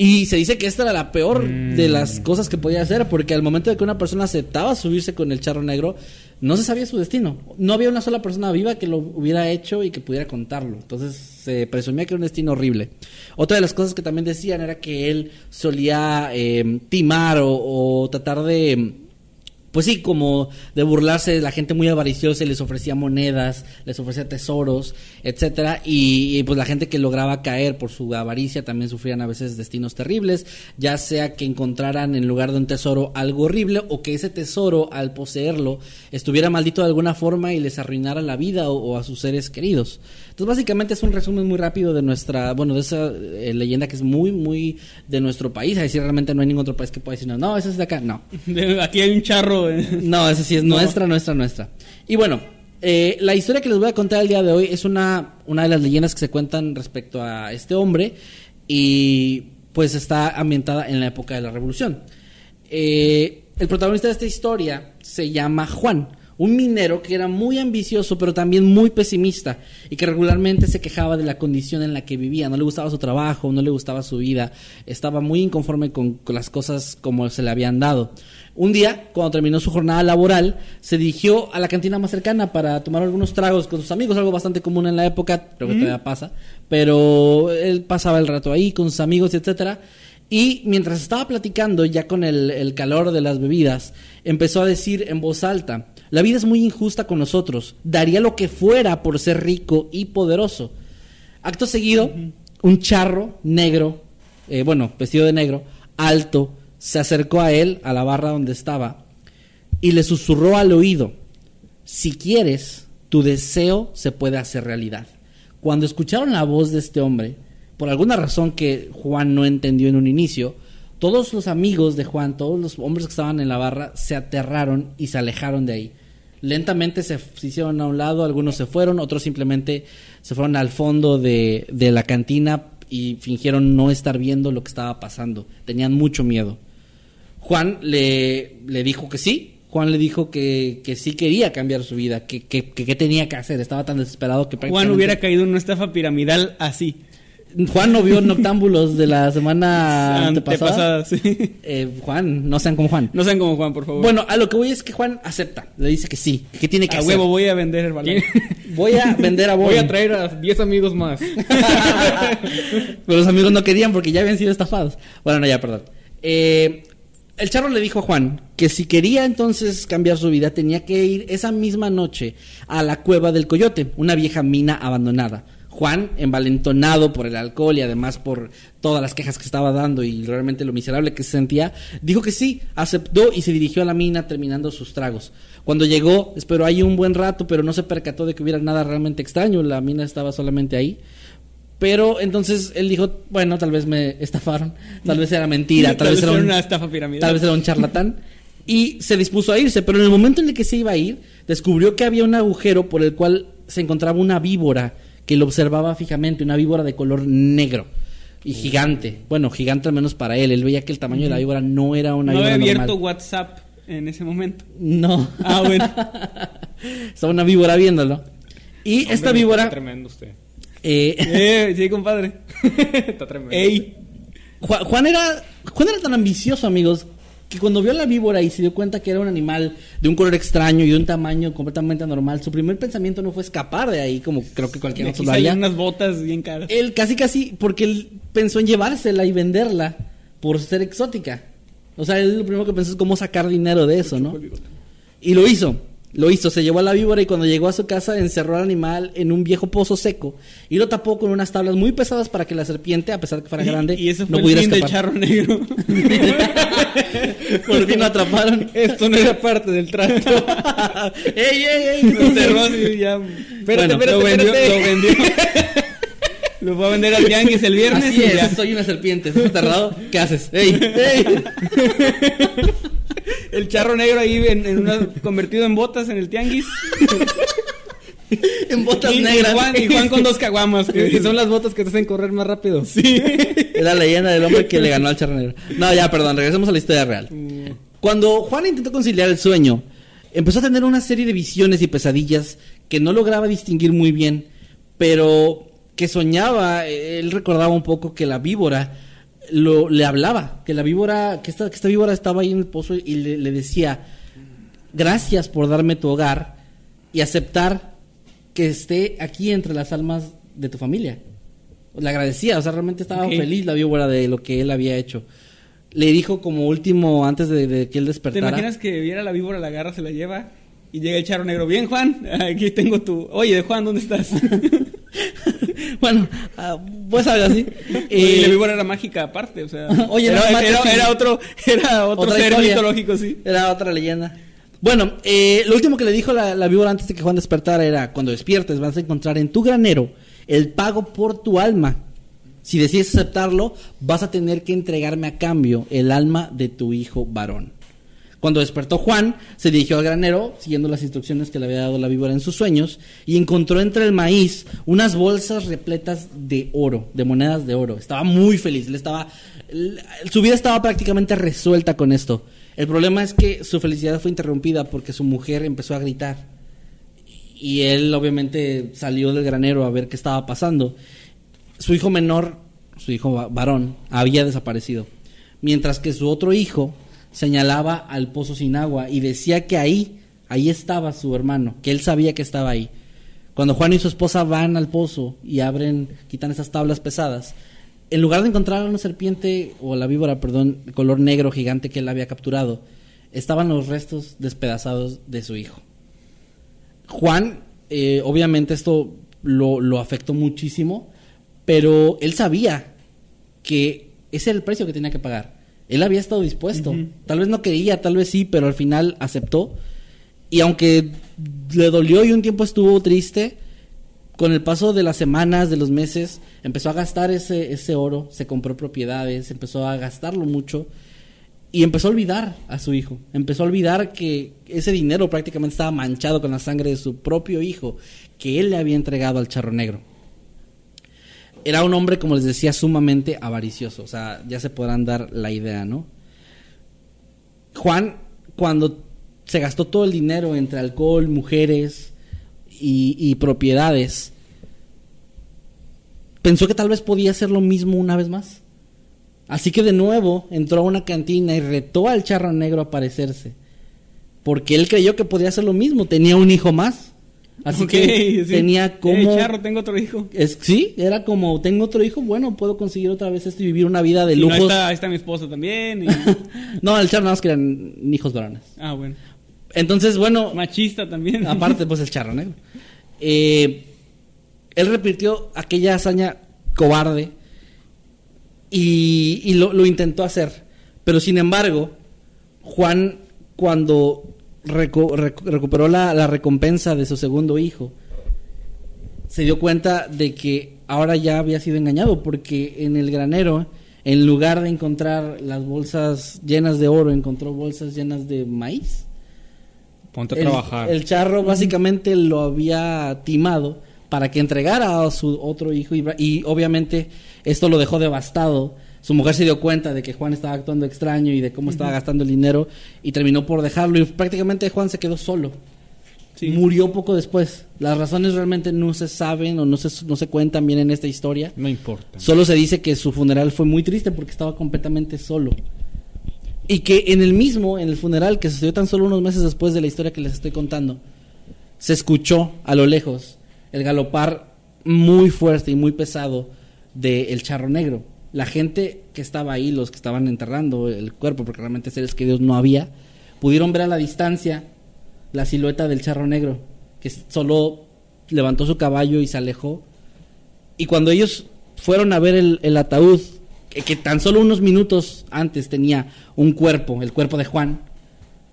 Speaker 2: Y se dice que esta era la peor de mm. las cosas que podía hacer, porque al momento de que una persona aceptaba subirse con el charro negro, no se sabía su destino. No había una sola persona viva que lo hubiera hecho y que pudiera contarlo. Entonces se presumía que era un destino horrible. Otra de las cosas que también decían era que él solía eh, timar o tratar de pues sí, como de burlarse de la gente muy avariciosa, les ofrecía monedas, les ofrecía tesoros, etcétera, y, pues la gente que lograba caer por su avaricia también sufrían a veces destinos terribles, ya sea que encontraran en lugar de un tesoro algo horrible o que ese tesoro al poseerlo estuviera maldito de alguna forma y les arruinara la vida o, a sus seres queridos. Entonces básicamente es un resumen muy rápido de nuestra, bueno, de esa eh, leyenda que es muy, muy de nuestro país, a decir realmente no hay ningún otro país que pueda decir, no, no, es de acá, no. [laughs]
Speaker 1: Aquí hay un charro
Speaker 2: no, esa sí es nuestra, nuestra, nuestra. Y bueno, eh, la historia que les voy a contar el día de hoy es una, una de las leyendas que se cuentan respecto a este hombre y pues está ambientada en la época de la Revolución. Eh, el protagonista de esta historia se llama Juan un minero que era muy ambicioso pero también muy pesimista y que regularmente se quejaba de la condición en la que vivía, no le gustaba su trabajo, no le gustaba su vida, estaba muy inconforme con, las cosas como se le habían dado. Un día, cuando terminó su jornada laboral, se dirigió a la cantina más cercana para tomar algunos tragos con sus amigos, algo bastante común en la época, creo que todavía pasa, pero él pasaba el rato ahí con sus amigos, etcétera. Y mientras estaba platicando, ya con el, el calor de las bebidas, empezó a decir en voz alta, la vida es muy injusta con nosotros. Daría lo que fuera por ser rico y poderoso. Acto seguido, un charro negro eh, bueno, vestido de negro, alto, se acercó a él, a la barra donde estaba, y le susurró al oído, si quieres, tu deseo se puede hacer realidad. Cuando escucharon la voz de este hombre, por alguna razón que Juan no entendió en un inicio, todos los amigos de Juan, todos los hombres que estaban en la barra, se aterraron y se alejaron de ahí. Lentamente se, hicieron a un lado, algunos se fueron, otros simplemente se fueron al fondo de, de la cantina y fingieron no estar viendo lo que estaba pasando. Tenían mucho miedo. Juan le, le dijo que sí. Juan le dijo que, que sí quería cambiar su vida, que, que, que, tenía que hacer. Estaba tan desesperado que
Speaker 1: Juan hubiera caído en una estafa piramidal así.
Speaker 2: Juan no vio Noctámbulos de la semana [laughs] antepasada.
Speaker 1: sí.
Speaker 2: Eh, Juan, no sean como Juan.
Speaker 1: No sean como Juan, por favor.
Speaker 2: Bueno, a lo que voy es que Juan acepta. Le dice que sí, que tiene que
Speaker 1: a
Speaker 2: hacer.
Speaker 1: huevo, voy a vender el balón.
Speaker 2: Voy a vender a [laughs]
Speaker 3: Voy a traer a 10 amigos más. [laughs]
Speaker 2: Pero los amigos no querían porque ya habían sido estafados. Bueno, no, ya, perdón. Eh, el charro le dijo a Juan que si quería entonces cambiar su vida tenía que ir esa misma noche a la cueva del coyote, una vieja mina abandonada. Juan, envalentonado por el alcohol y además por todas las quejas que estaba dando y realmente lo miserable que se sentía, dijo que sí, aceptó y se dirigió a la mina terminando sus tragos. Cuando llegó, esperó ahí un buen rato, pero no se percató de que hubiera nada realmente extraño, la mina estaba solamente ahí. Pero entonces él dijo, bueno, tal vez me estafaron, tal vez era mentira, [laughs] tal, vez era
Speaker 1: una estafa piramidal.
Speaker 2: Tal vez era un charlatán. Y se dispuso a irse, pero en el momento en el que se iba a ir, descubrió que había un agujero por el cual se encontraba una víbora que lo observaba fijamente, una víbora de color negro y gigante. Bueno, gigante al menos para él. Él veía que el tamaño de la víbora no era una
Speaker 1: no
Speaker 2: víbora
Speaker 1: había abierto
Speaker 2: normal.
Speaker 1: WhatsApp en ese momento.
Speaker 2: No.
Speaker 1: Ah, bueno. [laughs]
Speaker 2: Estaba una víbora viéndolo. Y esta víbora...
Speaker 3: Está tremendo usted.
Speaker 2: eh, [laughs]
Speaker 1: eh, sí, compadre. [laughs]
Speaker 3: está tremendo.
Speaker 1: Ey.
Speaker 2: Juan, Juan era Juan era tan ambicioso, amigos, que cuando vio a la víbora y se dio cuenta que era un animal de un color extraño y de un tamaño completamente anormal, su primer pensamiento no fue escapar de ahí, como creo que cualquier otro lo haría.
Speaker 1: unas botas bien caras.
Speaker 2: Él casi casi, porque él pensó en llevársela y venderla por ser exótica. O sea, él lo primero que pensó es cómo sacar dinero de eso, ¿no? Y lo hizo. Lo hizo, se llevó a la víbora y cuando llegó a su casa encerró al animal en un viejo pozo seco y lo tapó con unas tablas muy pesadas para que la serpiente, a pesar de que fuera grande,
Speaker 1: Y, y ese fue
Speaker 2: no
Speaker 1: el
Speaker 2: pudiera
Speaker 1: fin
Speaker 2: escapar.
Speaker 1: charro negro. [laughs]
Speaker 2: Por fin lo atraparon. [laughs]
Speaker 1: Esto no era parte del trato. [laughs]
Speaker 2: ¡Ey, ey, ey!
Speaker 1: Lo enterró así, ya.
Speaker 2: Bueno,
Speaker 1: lo
Speaker 2: lo
Speaker 1: vendió, lo vendió. Lo fue a vender al Tianguis el viernes
Speaker 2: Así
Speaker 1: y
Speaker 2: es,
Speaker 1: ya.
Speaker 2: soy una serpiente, ¿estás aterrado? ¿Qué haces? ¡Ey, ey!
Speaker 1: El charro negro ahí en, en una- convertido en botas en el Tianguis.
Speaker 2: En botas
Speaker 1: y, y
Speaker 2: negras.
Speaker 1: Juan, y Juan con dos caguamas. que-
Speaker 3: Y [laughs] son las botas que te hacen correr más rápido.
Speaker 1: Sí.
Speaker 2: Es la leyenda del hombre que le ganó al charro negro. No, ya, perdón, regresemos a la historia real. Cuando Juan intentó conciliar el sueño, empezó a tener una serie de visiones y pesadillas que no lograba distinguir muy bien, pero que soñaba, eh, él recordaba un poco que la víbora lo, le hablaba, que la víbora, que esta, que esta víbora estaba ahí en el pozo y le, le decía, gracias por darme tu hogar y aceptar que esté aquí entre las almas de tu familia. Le agradecía, o sea, realmente estaba feliz la víbora de lo que él había hecho. Le dijo como último, antes de, de que él
Speaker 1: ¿Te
Speaker 2: despertara.
Speaker 1: imaginas que viera la víbora, la agarra, se la lleva y llega el charro negro? Bien, Juan, [laughs] aquí tengo tu. Oye, Juan, ¿dónde estás? [laughs] [laughs]
Speaker 2: bueno, ah, pues algo así.
Speaker 1: y
Speaker 2: Eh,
Speaker 1: la víbora era mágica aparte, o sea. [laughs]
Speaker 2: Oye,
Speaker 1: era,
Speaker 2: no mates,
Speaker 1: era-
Speaker 2: sí.
Speaker 1: era otro, era otro
Speaker 2: Otra
Speaker 1: ser
Speaker 2: historia.
Speaker 1: mitológico, sí.
Speaker 2: Era otra leyenda. Bueno, eh, lo último que le dijo la, la víbora antes de que Juan despertara era, cuando despiertes vas a encontrar en tu granero el pago por tu alma. Si decides aceptarlo, vas a tener que entregarme a cambio el alma de tu hijo varón. Cuando despertó Juan, se dirigió al granero, siguiendo las instrucciones que le había dado la víbora en sus sueños, y encontró entre el maíz unas bolsas repletas de oro, de monedas de oro. Estaba muy feliz, le estaba, su vida estaba prácticamente resuelta con esto. El problema es que su felicidad fue interrumpida porque su mujer empezó a gritar. Y él obviamente salió del granero a ver qué estaba pasando. Su hijo menor, su hijo va- varón, había desaparecido. Mientras que su otro hijo señalaba al pozo sin agua y decía que ahí, ahí estaba su hermano, que él sabía que estaba ahí. Cuando Juan y su esposa van al pozo y abren, quitan esas tablas pesadas, en lugar de encontrar a una serpiente o la víbora, perdón, color negro gigante que él había capturado, estaban los restos despedazados de su hijo. Juan, eh, obviamente esto lo, lo afectó muchísimo, pero él sabía que ese era el precio que tenía que pagar. Él había estado dispuesto. Tal vez no quería, tal vez sí, pero al final aceptó. Y aunque le dolió y un tiempo estuvo triste, con el paso de las semanas, de los meses, empezó a gastar ese, ese oro, se compró propiedades, empezó a gastarlo mucho y empezó a olvidar a su hijo. Empezó a olvidar que ese dinero prácticamente estaba manchado con la sangre de su propio hijo, que él le había entregado al charro negro. Era un hombre, como les decía, sumamente avaricioso. O sea, ya se podrán dar la idea, ¿no? Juan, cuando se gastó todo el dinero entre alcohol, mujeres y, propiedades, pensó que tal vez podía hacer lo mismo una vez más. Así que de nuevo entró a una cantina y retó al charro negro a aparecerse. Porque él creyó que podía hacer lo mismo, tenía un hijo más. Así que tenía como...
Speaker 1: charro, tengo otro hijo.
Speaker 2: Es, sí, era como, tengo otro hijo, bueno, puedo conseguir otra vez esto y vivir una vida de lujo.
Speaker 1: lujos. ahí, está, mi esposo también. [laughs]
Speaker 2: no, el charro nada más que eran hijos varones.
Speaker 1: Ah, bueno.
Speaker 2: Entonces, bueno...
Speaker 1: Machista también.
Speaker 2: Aparte, pues el charro negro. Eh, él repitió aquella hazaña cobarde y, lo, intentó hacer. Pero sin embargo, Juan, cuando recuperó la, recompensa de su segundo hijo, se dio cuenta de que ahora ya había sido engañado, porque en el granero, en lugar de encontrar las bolsas llenas de oro, encontró bolsas llenas de maíz.
Speaker 3: Ponte a trabajar.
Speaker 2: El charro básicamente lo había timado para que entregara a su otro hijo y, obviamente esto lo dejó devastado. Su mujer se dio cuenta de que Juan estaba actuando extraño y de cómo estaba gastando el dinero y terminó por dejarlo y prácticamente Juan se quedó solo. Murió poco después. Las razones realmente no se saben o no se, no se cuentan bien en esta historia.
Speaker 3: No importa.
Speaker 2: Solo se dice que su funeral fue muy triste porque estaba completamente solo. Y que en el mismo, en el funeral que sucedió tan solo unos meses después de la historia que les estoy contando, se escuchó a lo lejos el galopar muy fuerte y muy pesado del charro negro. La gente que estaba ahí, los que estaban enterrando el cuerpo, porque realmente seres queridos no había, pudieron ver a la distancia la silueta del charro negro, que solo levantó su caballo y se alejó. Y cuando ellos fueron a ver el, ataúd, que, que, tan solo unos minutos antes tenía un cuerpo, el cuerpo de Juan,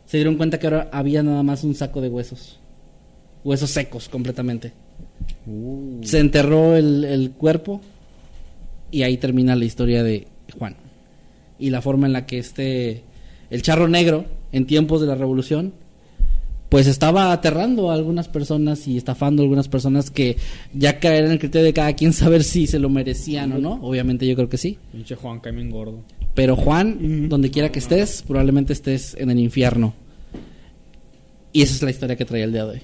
Speaker 2: se dieron cuenta que ahora había nada más un saco de huesos, huesos secos completamente. Uh. Se enterró el, cuerpo y ahí termina la historia de Juan. Y la forma en la que este, el charro negro, en tiempos de la revolución, pues estaba aterrando a algunas personas y estafando a algunas personas que ya caer en el criterio de cada quien saber si se lo merecían o no. Obviamente yo creo que sí.
Speaker 3: Pinche Juan, gordo.
Speaker 2: Pero Juan, donde quiera que estés, probablemente estés en el infierno. Y esa es la historia que traía el día de hoy.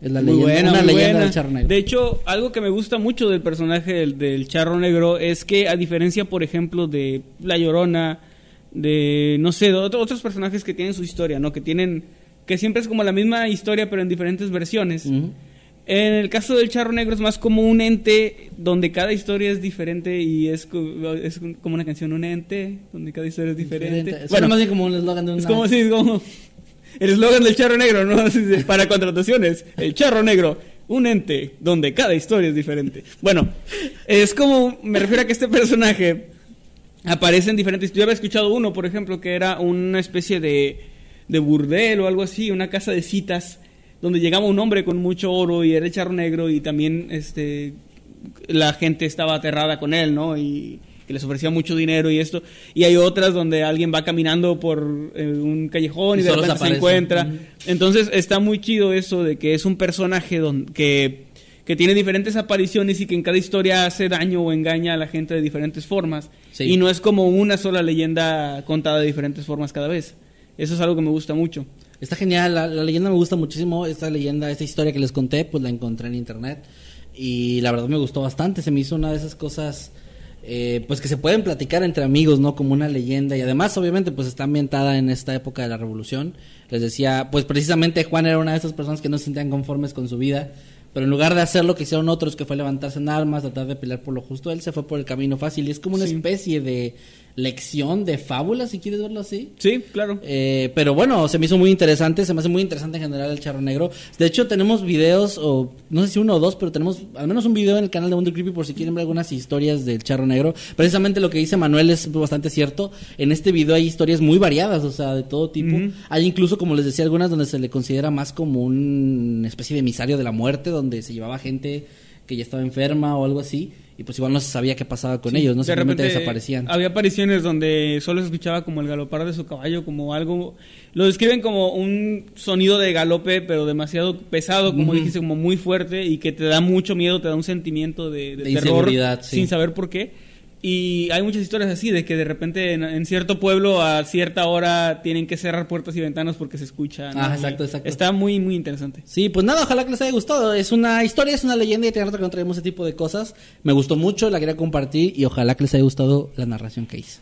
Speaker 1: Es la leyenda, una leyenda del charro negro. De hecho, algo que me gusta mucho del personaje del, charro negro es que, a diferencia, por ejemplo, de La Llorona, de, no sé, de otros personajes que tienen su historia, ¿no? Que tienen, que siempre es como la misma historia, pero en diferentes versiones. En el caso del charro negro es más como un ente donde cada historia es diferente y es, es como una canción, un ente donde cada historia es diferente.
Speaker 2: Bueno, más bien como un eslogan de un...
Speaker 1: Es como, sí, es como el eslogan del charro negro, ¿no? [laughs] Para contrataciones, el charro negro, un ente donde cada historia es diferente. Bueno, es como, me refiero a que este personaje aparece en diferentes... Yo había escuchado uno, por ejemplo, que era una especie de, de burdel o algo así, una casa de citas, donde llegaba un hombre con mucho oro y era el charro negro y también este, la gente estaba aterrada con él, ¿no? Y que les ofrecía mucho dinero y esto. Y hay otras donde alguien va caminando por eh, un callejón y, de repente se encuentra. Entonces está muy chido eso de que es un personaje que, que tiene diferentes apariciones y que en cada historia hace daño o engaña a la gente de diferentes formas. Y no es como una sola leyenda contada de diferentes formas cada vez. Eso es algo que me gusta mucho.
Speaker 2: Está genial, la, la leyenda me gusta muchísimo. Esta leyenda, esta historia que les conté, pues la encontré en internet. Y la verdad me gustó bastante. Se me hizo una de esas cosas eh, pues que se pueden platicar entre amigos, ¿no? Como una leyenda y además obviamente pues está ambientada en esta época de la revolución. Les decía, pues precisamente Juan era una de esas personas que no se sentían conformes con su vida, pero en lugar de hacer lo que hicieron otros, que fue levantarse en armas, tratar de pelear por lo justo, él se fue por el camino fácil y es como una especie de, lección de fábula, si quieres verlo así.
Speaker 1: Sí, claro.
Speaker 2: Eh, pero bueno, se me hizo muy interesante, se me hace muy interesante en general el charro negro. De hecho, tenemos videos, o no sé si uno o dos, pero tenemos al menos un video en el canal de Wonder Creepy por si quieren ver algunas historias del charro negro. Precisamente lo que dice Manuel es bastante cierto. En este video hay historias muy variadas, o sea, de todo tipo. Hay incluso, como les decía, algunas donde se le considera más como una especie de emisario de la muerte, donde se llevaba gente que ya estaba enferma o algo así y pues igual no se sabía qué pasaba con ellos, no
Speaker 1: de
Speaker 2: simplemente
Speaker 1: repente
Speaker 2: desaparecían.
Speaker 1: Había apariciones donde solo se escuchaba como el galopar de su caballo, como algo. Lo describen como un sonido de galope, pero demasiado pesado, como
Speaker 2: Ujú.
Speaker 1: dijiste, como muy fuerte y que te da mucho miedo, te da un sentimiento de, de
Speaker 2: De
Speaker 1: terror
Speaker 2: sí.
Speaker 1: sin saber por qué. Y hay muchas historias así, de que de repente en, en cierto pueblo a cierta hora tienen que cerrar puertas y ventanas porque se escucha. ¿no?
Speaker 2: Ah, exacto, exacto.
Speaker 1: Está muy, muy interesante.
Speaker 2: Sí, pues nada, ojalá que les haya gustado. Es una historia, es una leyenda y tiene rato que no traemos ese tipo de cosas. Me gustó mucho, la quería compartir y ojalá que les haya gustado la narración que hice.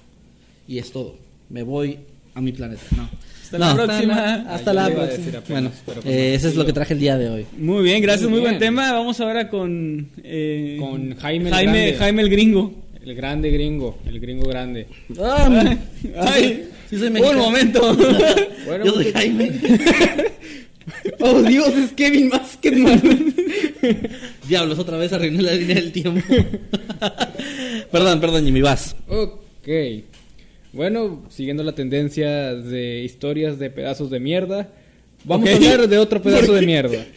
Speaker 2: Y es todo. Me voy a mi planeta. No.
Speaker 1: Hasta la
Speaker 2: No,
Speaker 1: próxima.
Speaker 2: Hasta
Speaker 3: Ay,
Speaker 2: la próxima. Bueno,
Speaker 3: pues
Speaker 2: eh, eso es lo que traje el día de hoy.
Speaker 1: Muy bien, gracias,
Speaker 3: Muy
Speaker 1: muy, buen tema. Vamos ahora con. eh,
Speaker 3: Con Jaime el
Speaker 1: Jaime,
Speaker 3: Grande.
Speaker 1: Jaime el gringo.
Speaker 3: El grande gringo, el gringo grande.
Speaker 2: Ah,
Speaker 1: Ay,
Speaker 2: sí soy
Speaker 1: un momento. [laughs]
Speaker 3: Bueno,
Speaker 2: Yo soy Jaime. [laughs]
Speaker 3: Oh Dios, es Kevin Maskedman. [laughs]
Speaker 2: Diablos, otra vez arruiné la línea del tiempo. perdón, perdón, Jimmy, vas.
Speaker 3: ok. Bueno, siguiendo la tendencia de historias de pedazos de mierda, vamos a hablar de otro pedazo de mierda. [laughs]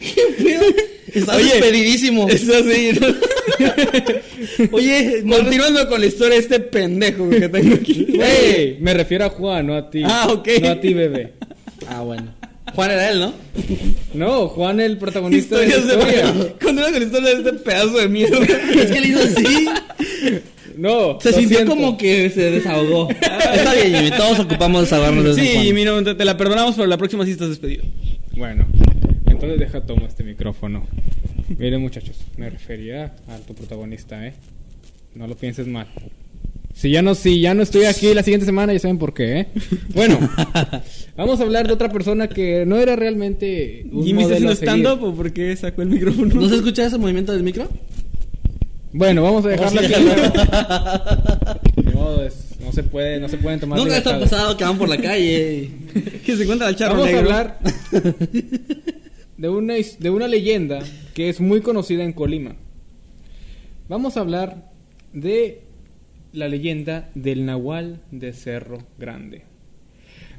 Speaker 2: Estás
Speaker 1: Oye,
Speaker 2: despedidísimo.
Speaker 1: ¿no? [laughs]
Speaker 2: Oye,
Speaker 1: Continuando con la historia de este pendejo que tengo aquí.
Speaker 3: Ey, me refiero a Juan, no a ti.
Speaker 1: Ah, ok.
Speaker 3: No a ti, bebé.
Speaker 2: Ah, bueno. Juan era él, ¿no?
Speaker 3: No, Juan el protagonista de la
Speaker 1: Historias de
Speaker 3: historia.
Speaker 1: Continúa con la historia de este pedazo de mierda. [laughs]
Speaker 2: Es que le hizo así.
Speaker 3: No,
Speaker 2: Se sintió
Speaker 3: siento.
Speaker 2: como que se desahogó. [laughs] Está bien, Jimmy. Todos ocupamos desahogarnos de
Speaker 1: Sí. Jimmy, no, te, te la perdonamos, pero la próxima sí estás despedido.
Speaker 3: Bueno, entonces deja tomo este micrófono. Miren muchachos, me refería a tu protagonista, ¿eh? No lo pienses mal. Si ya no, si ya no estoy aquí la siguiente semana, ya saben por qué, ¿eh? Bueno, [laughs] vamos a hablar de otra persona que no era realmente un
Speaker 1: ¿Jimmy está haciendo stand-up o por qué sacó el micrófono?
Speaker 2: ¿No se escucha ese movimiento del micro?
Speaker 3: Bueno, vamos a dejarlo aquí. [laughs] Modo, es- no se puede, no se pueden tomar
Speaker 2: Nunca está pasado que van por la calle. [laughs]
Speaker 1: que se encuentra el charro
Speaker 3: Vamos a hablar [laughs] de una, de una leyenda que es muy conocida en Colima. Vamos a hablar de la leyenda del Nahual de Cerro Grande.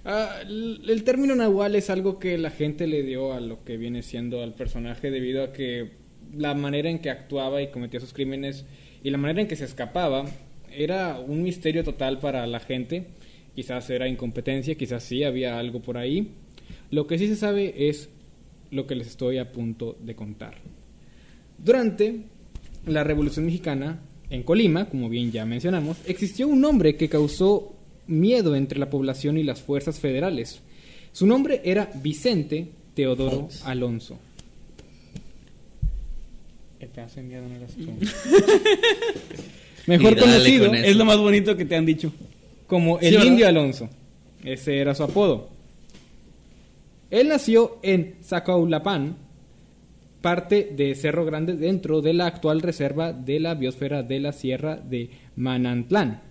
Speaker 3: Ah, el, el término Nahual es algo que la gente le dio a lo que viene siendo al personaje debido a que la manera en que actuaba y cometía sus crímenes y la manera en que se escapaba era un misterio total para la gente. Quizás era incompetencia, quizás sí había algo por ahí. Lo que sí se sabe es lo que les estoy a punto de contar. Durante la Revolución Mexicana, en Colima, como bien ya mencionamos, existió un hombre que causó miedo entre la población y las fuerzas federales. Su nombre era Vicente Teodoro Alonso. El pedazo de miedo no eras tú. Mejor conocido
Speaker 2: con.
Speaker 1: Es lo más bonito que te han dicho.
Speaker 3: como el. Indio Alonso. Ese era su apodo. Él nació en Zacaulapán, parte de Cerro Grande dentro de la actual reserva de la biosfera de la Sierra de Manantlán.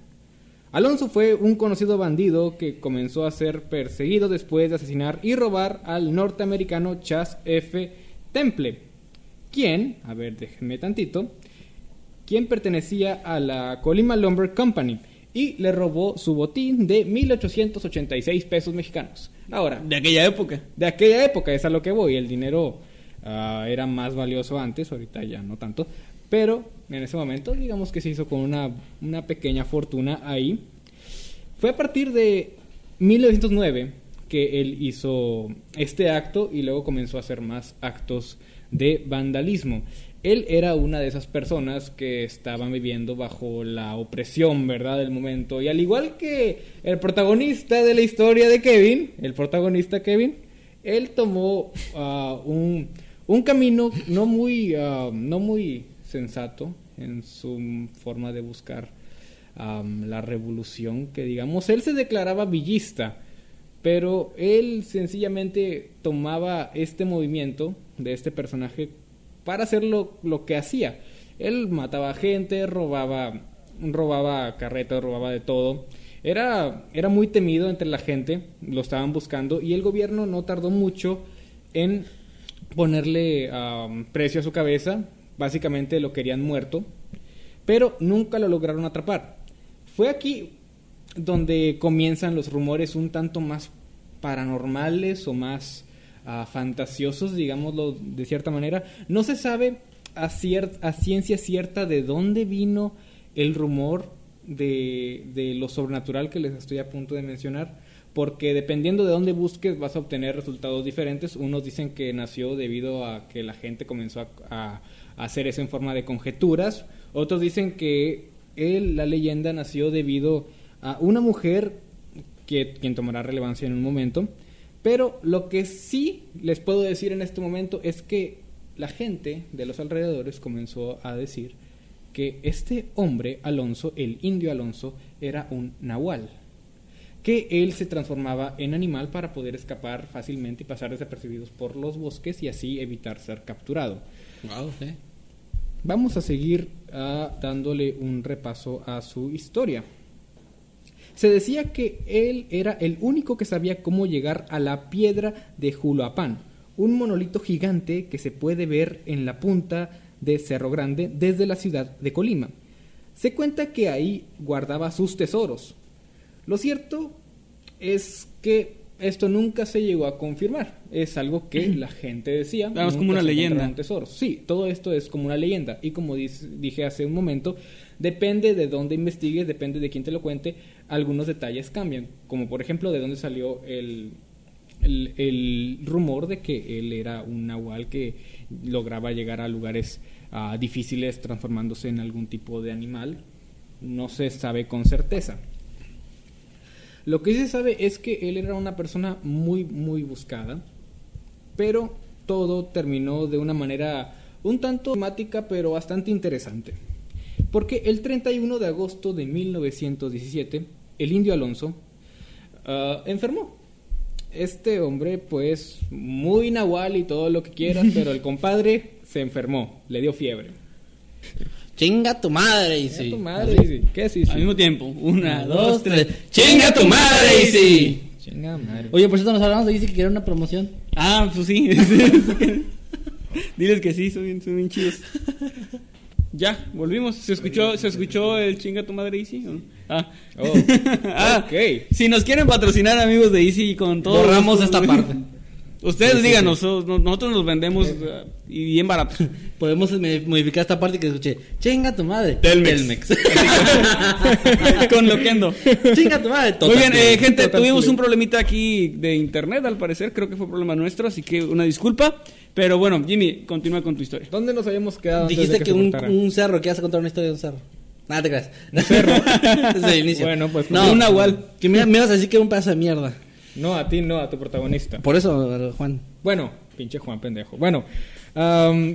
Speaker 3: Alonso fue un conocido bandido que comenzó a ser perseguido después de asesinar y robar al norteamericano Chas F. Temple, quien, a ver, déjenme tantito, quien pertenecía a la Colima Lumber Company y le robó su botín de 1886 pesos mexicanos. Ahora,
Speaker 1: De aquella época.
Speaker 3: de aquella época es a lo que voy, el dinero ah, era más valioso antes, ahorita ya no tanto, pero en ese momento digamos que se hizo con una, una pequeña fortuna ahí. Fue a partir de 1909 que él hizo este acto y luego comenzó a hacer más actos de vandalismo. Él era una de esas personas que estaban viviendo bajo la opresión, ¿verdad?, del momento. Y al igual que el protagonista de la historia de Kevin, el protagonista Kevin, él tomó ah, un, un camino no muy, ah, no muy sensato en su forma de buscar la revolución, que digamos, él se declaraba villista, pero él sencillamente tomaba este movimiento de este personaje para hacer lo, que hacía. Él mataba gente, robaba, robaba carretas, robaba de todo. Era, era muy temido entre la gente, lo estaban buscando y el gobierno no tardó mucho en ponerle um, precio a su cabeza, básicamente lo querían muerto, pero nunca lo lograron atrapar. Fue aquí donde comienzan los rumores un tanto más paranormales o más uh, fantasiosos, digámoslo de cierta manera. No se sabe a, a ciencia cierta de dónde vino el rumor de, de lo sobrenatural que les estoy a punto de mencionar porque dependiendo de dónde busques vas a obtener resultados diferentes. Unos dicen que nació debido a que la gente comenzó a, hacer eso en forma de conjeturas, otros dicen que la leyenda nació debido a una mujer que, quien tomará relevancia en un momento, pero lo que sí les puedo decir en este momento es que la gente de los alrededores comenzó a decir que este hombre, Alonso, el indio Alonso, era un nahual que él se transformaba en animal para poder escapar fácilmente y pasar desapercibidos por los bosques y así evitar ser capturado. Vamos a seguir ah, dándole un repaso a su historia. Se decía que él era el único que sabía cómo llegar a la piedra de Juluapán, un monolito gigante que se puede ver en la punta de Cerro Grande desde la ciudad de Colima. Se cuenta que ahí guardaba sus tesoros, lo cierto es que esto nunca se llegó a confirmar. Es algo que [clears throat] la gente decía.
Speaker 1: Es como una leyenda.
Speaker 3: Sí, todo esto es como una leyenda. Y como dije hace un momento, depende de dónde investigues, depende de quién te lo cuente, algunos detalles cambian. Como por ejemplo, de dónde salió el, el, rumor de que él era un nahual que lograba llegar a lugares ah, difíciles transformándose en algún tipo de animal. No se sabe con certeza. Lo que se sabe es que él era una persona muy, muy buscada, pero todo terminó de una manera un tanto dramática, pero bastante interesante. Porque el 31 de agosto de 1917, el indio Alonso ah, enfermó. Este hombre, pues, muy nahual y todo lo que quieras, [laughs] pero el compadre se enfermó, le dio fiebre.
Speaker 2: Chinga tu madre,
Speaker 3: Isi. Chinga tu madre, Isi.
Speaker 1: ¿Qué sí, Al mismo tiempo. Una, dos, tres.
Speaker 2: Chinga tu madre, Isi. Chinga madre. Oye, por cierto nos hablamos de Isi que quiere una promoción.
Speaker 1: Ah, pues [laughs] sí. Diles que sí, son bien, son bien chidos. [laughs] Ya, volvimos. ¿Se escuchó, ¿se escuchó el chinga tu madre Easy? Ah. Oh, [laughs] ah, ok. Si nos quieren patrocinar amigos de Easy con todo.
Speaker 2: Borramos esta parte. [laughs]
Speaker 1: Ustedes díganos, nosotros nos vendemos uh, y bien barato. [laughs]
Speaker 2: Podemos modificar esta parte que escuché. Chinga tu madre.
Speaker 1: Telmex. Con Loquendo.
Speaker 2: Chinga tu madre.
Speaker 1: Muy bien, eh, gente, tuvimos un problemita aquí de internet al parecer. Creo que fue problema nuestro, así que una disculpa. Pero bueno, Jimmy, continúa con tu historia.
Speaker 3: ¿Dónde nos habíamos quedado?
Speaker 2: Dijiste que, un, un, cerro, que vas a contar una historia de un cerro. Nada te creas. Un cerro. [laughs] Desde el inicio.
Speaker 1: Bueno, pues no, un nahual.
Speaker 2: Que me, me vas a decir que era un pedazo de mierda.
Speaker 3: No, a ti no, a tu protagonista.
Speaker 2: Por eso, Juan.
Speaker 3: Bueno, pinche Juan pendejo. Bueno,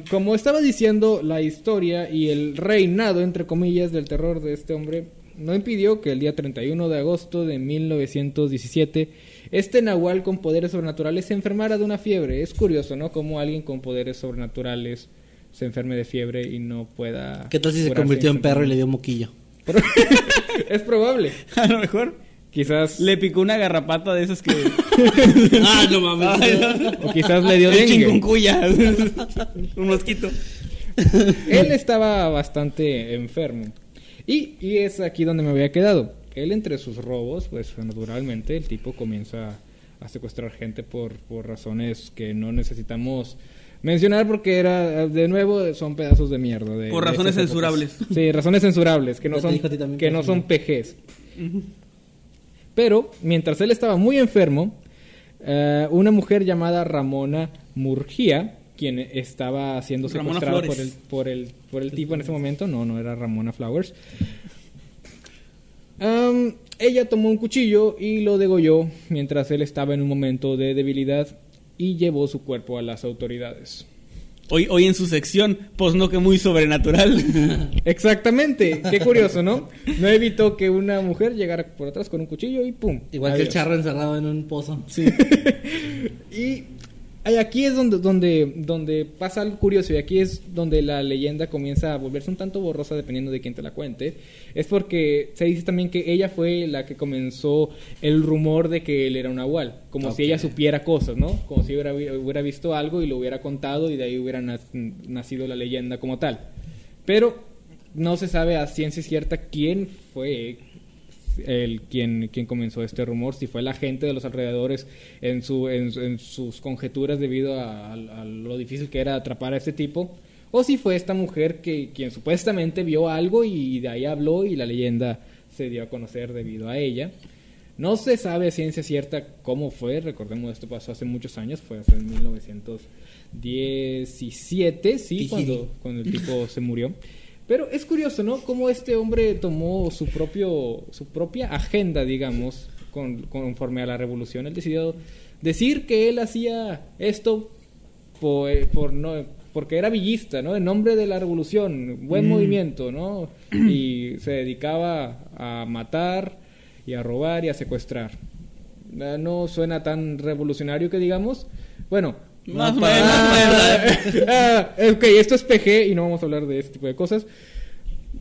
Speaker 3: como estaba diciendo, la historia y el reinado, entre comillas, del terror de este hombre no impidió que el día 31 de agosto de 1917 este nahual con poderes sobrenaturales se enfermara de una fiebre. Es curioso, ¿no? Como alguien con poderes sobrenaturales se enferme de fiebre y no pueda...
Speaker 2: ¿Qué tal si se convirtió en perro y le dio moquillo? [laughs]
Speaker 3: es probable. [laughs]
Speaker 1: A lo mejor.
Speaker 3: Quizás
Speaker 1: le picó una garrapata de esas que. [laughs]
Speaker 2: ah, no mames.
Speaker 3: O quizás le dio dengue.
Speaker 1: Un mosquito.
Speaker 3: Él estaba bastante enfermo. Y, y, es aquí donde me había quedado. Él, entre sus robos, pues naturalmente el tipo comienza a secuestrar gente por, por razones que no necesitamos mencionar porque era, de nuevo, son pedazos de mierda. De,
Speaker 1: por razones censurables.
Speaker 3: Sí, razones censurables, que no son, que no son PGs. Pero mientras él estaba muy enfermo, eh, una mujer llamada Ramona Murgía, quien estaba siendo secuestrada por el, por el, por el tipo en ese momento, no, no era Ramona Flowers, ella tomó un cuchillo y lo degolló mientras él estaba en un momento de debilidad y llevó su cuerpo a las autoridades.
Speaker 1: Hoy, hoy en su sección, pues no que muy sobrenatural. [laughs]
Speaker 3: Exactamente, qué curioso, ¿no? No evitó que una mujer llegara por atrás con un cuchillo y ¡pum!
Speaker 2: Igual que el charro encerrado en un pozo.
Speaker 3: Sí. [laughs] y aquí es donde, donde, donde pasa algo curioso y aquí es donde la leyenda comienza a volverse un tanto borrosa dependiendo de quién te la cuente. Es porque se dice también que ella fue la que comenzó el rumor de que él era un nahual. Como si ella supiera cosas, ¿no? Como si hubiera, hubiera visto algo y lo hubiera contado y de ahí hubiera nacido la leyenda como tal. Pero no se sabe a ciencia cierta quién fue el quien, quien comenzó este rumor, si fue la gente de los alrededores en, su, en, sus conjeturas debido a, lo difícil que era atrapar a este tipo, o si fue esta mujer que, quien supuestamente vio algo y de ahí habló y la leyenda se dio a conocer debido a ella. No se sabe a ciencia cierta cómo fue, recordemos esto pasó hace muchos años, fue hace 1917, sí, cuando, cuando el tipo se murió. [laughs] Pero es curioso, ¿no? Cómo este hombre tomó su, propio, su propia agenda, digamos, conforme a la revolución. Él decidió decir que él hacía esto por, no, porque era villista, ¿no? En nombre de la revolución, buen mm. movimiento, ¿no? [clears throat] Y se dedicaba a matar y a robar y a secuestrar. Ah, no suena tan revolucionario que digamos. Bueno, más o menos. Ah, ok, esto es PG y no vamos a hablar de este tipo de cosas.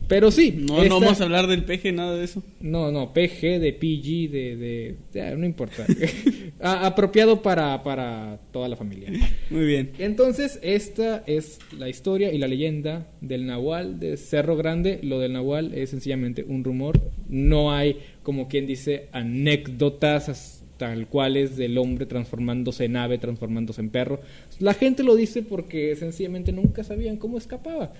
Speaker 3: Pero sí.
Speaker 1: No, no vamos a hablar del PG, nada de eso.
Speaker 3: No, no, PG, de PG, de... de no importa. [laughs] apropiado para, para toda la familia.
Speaker 1: Muy bien.
Speaker 3: Entonces, esta es la historia y la leyenda del Nahual de Cerro Grande. Lo del Nahual es sencillamente un rumor. No hay, como quien dice, anécdotas tal cual es del hombre transformándose en ave, transformándose en perro. La gente lo dice porque sencillamente nunca sabían cómo escapaba.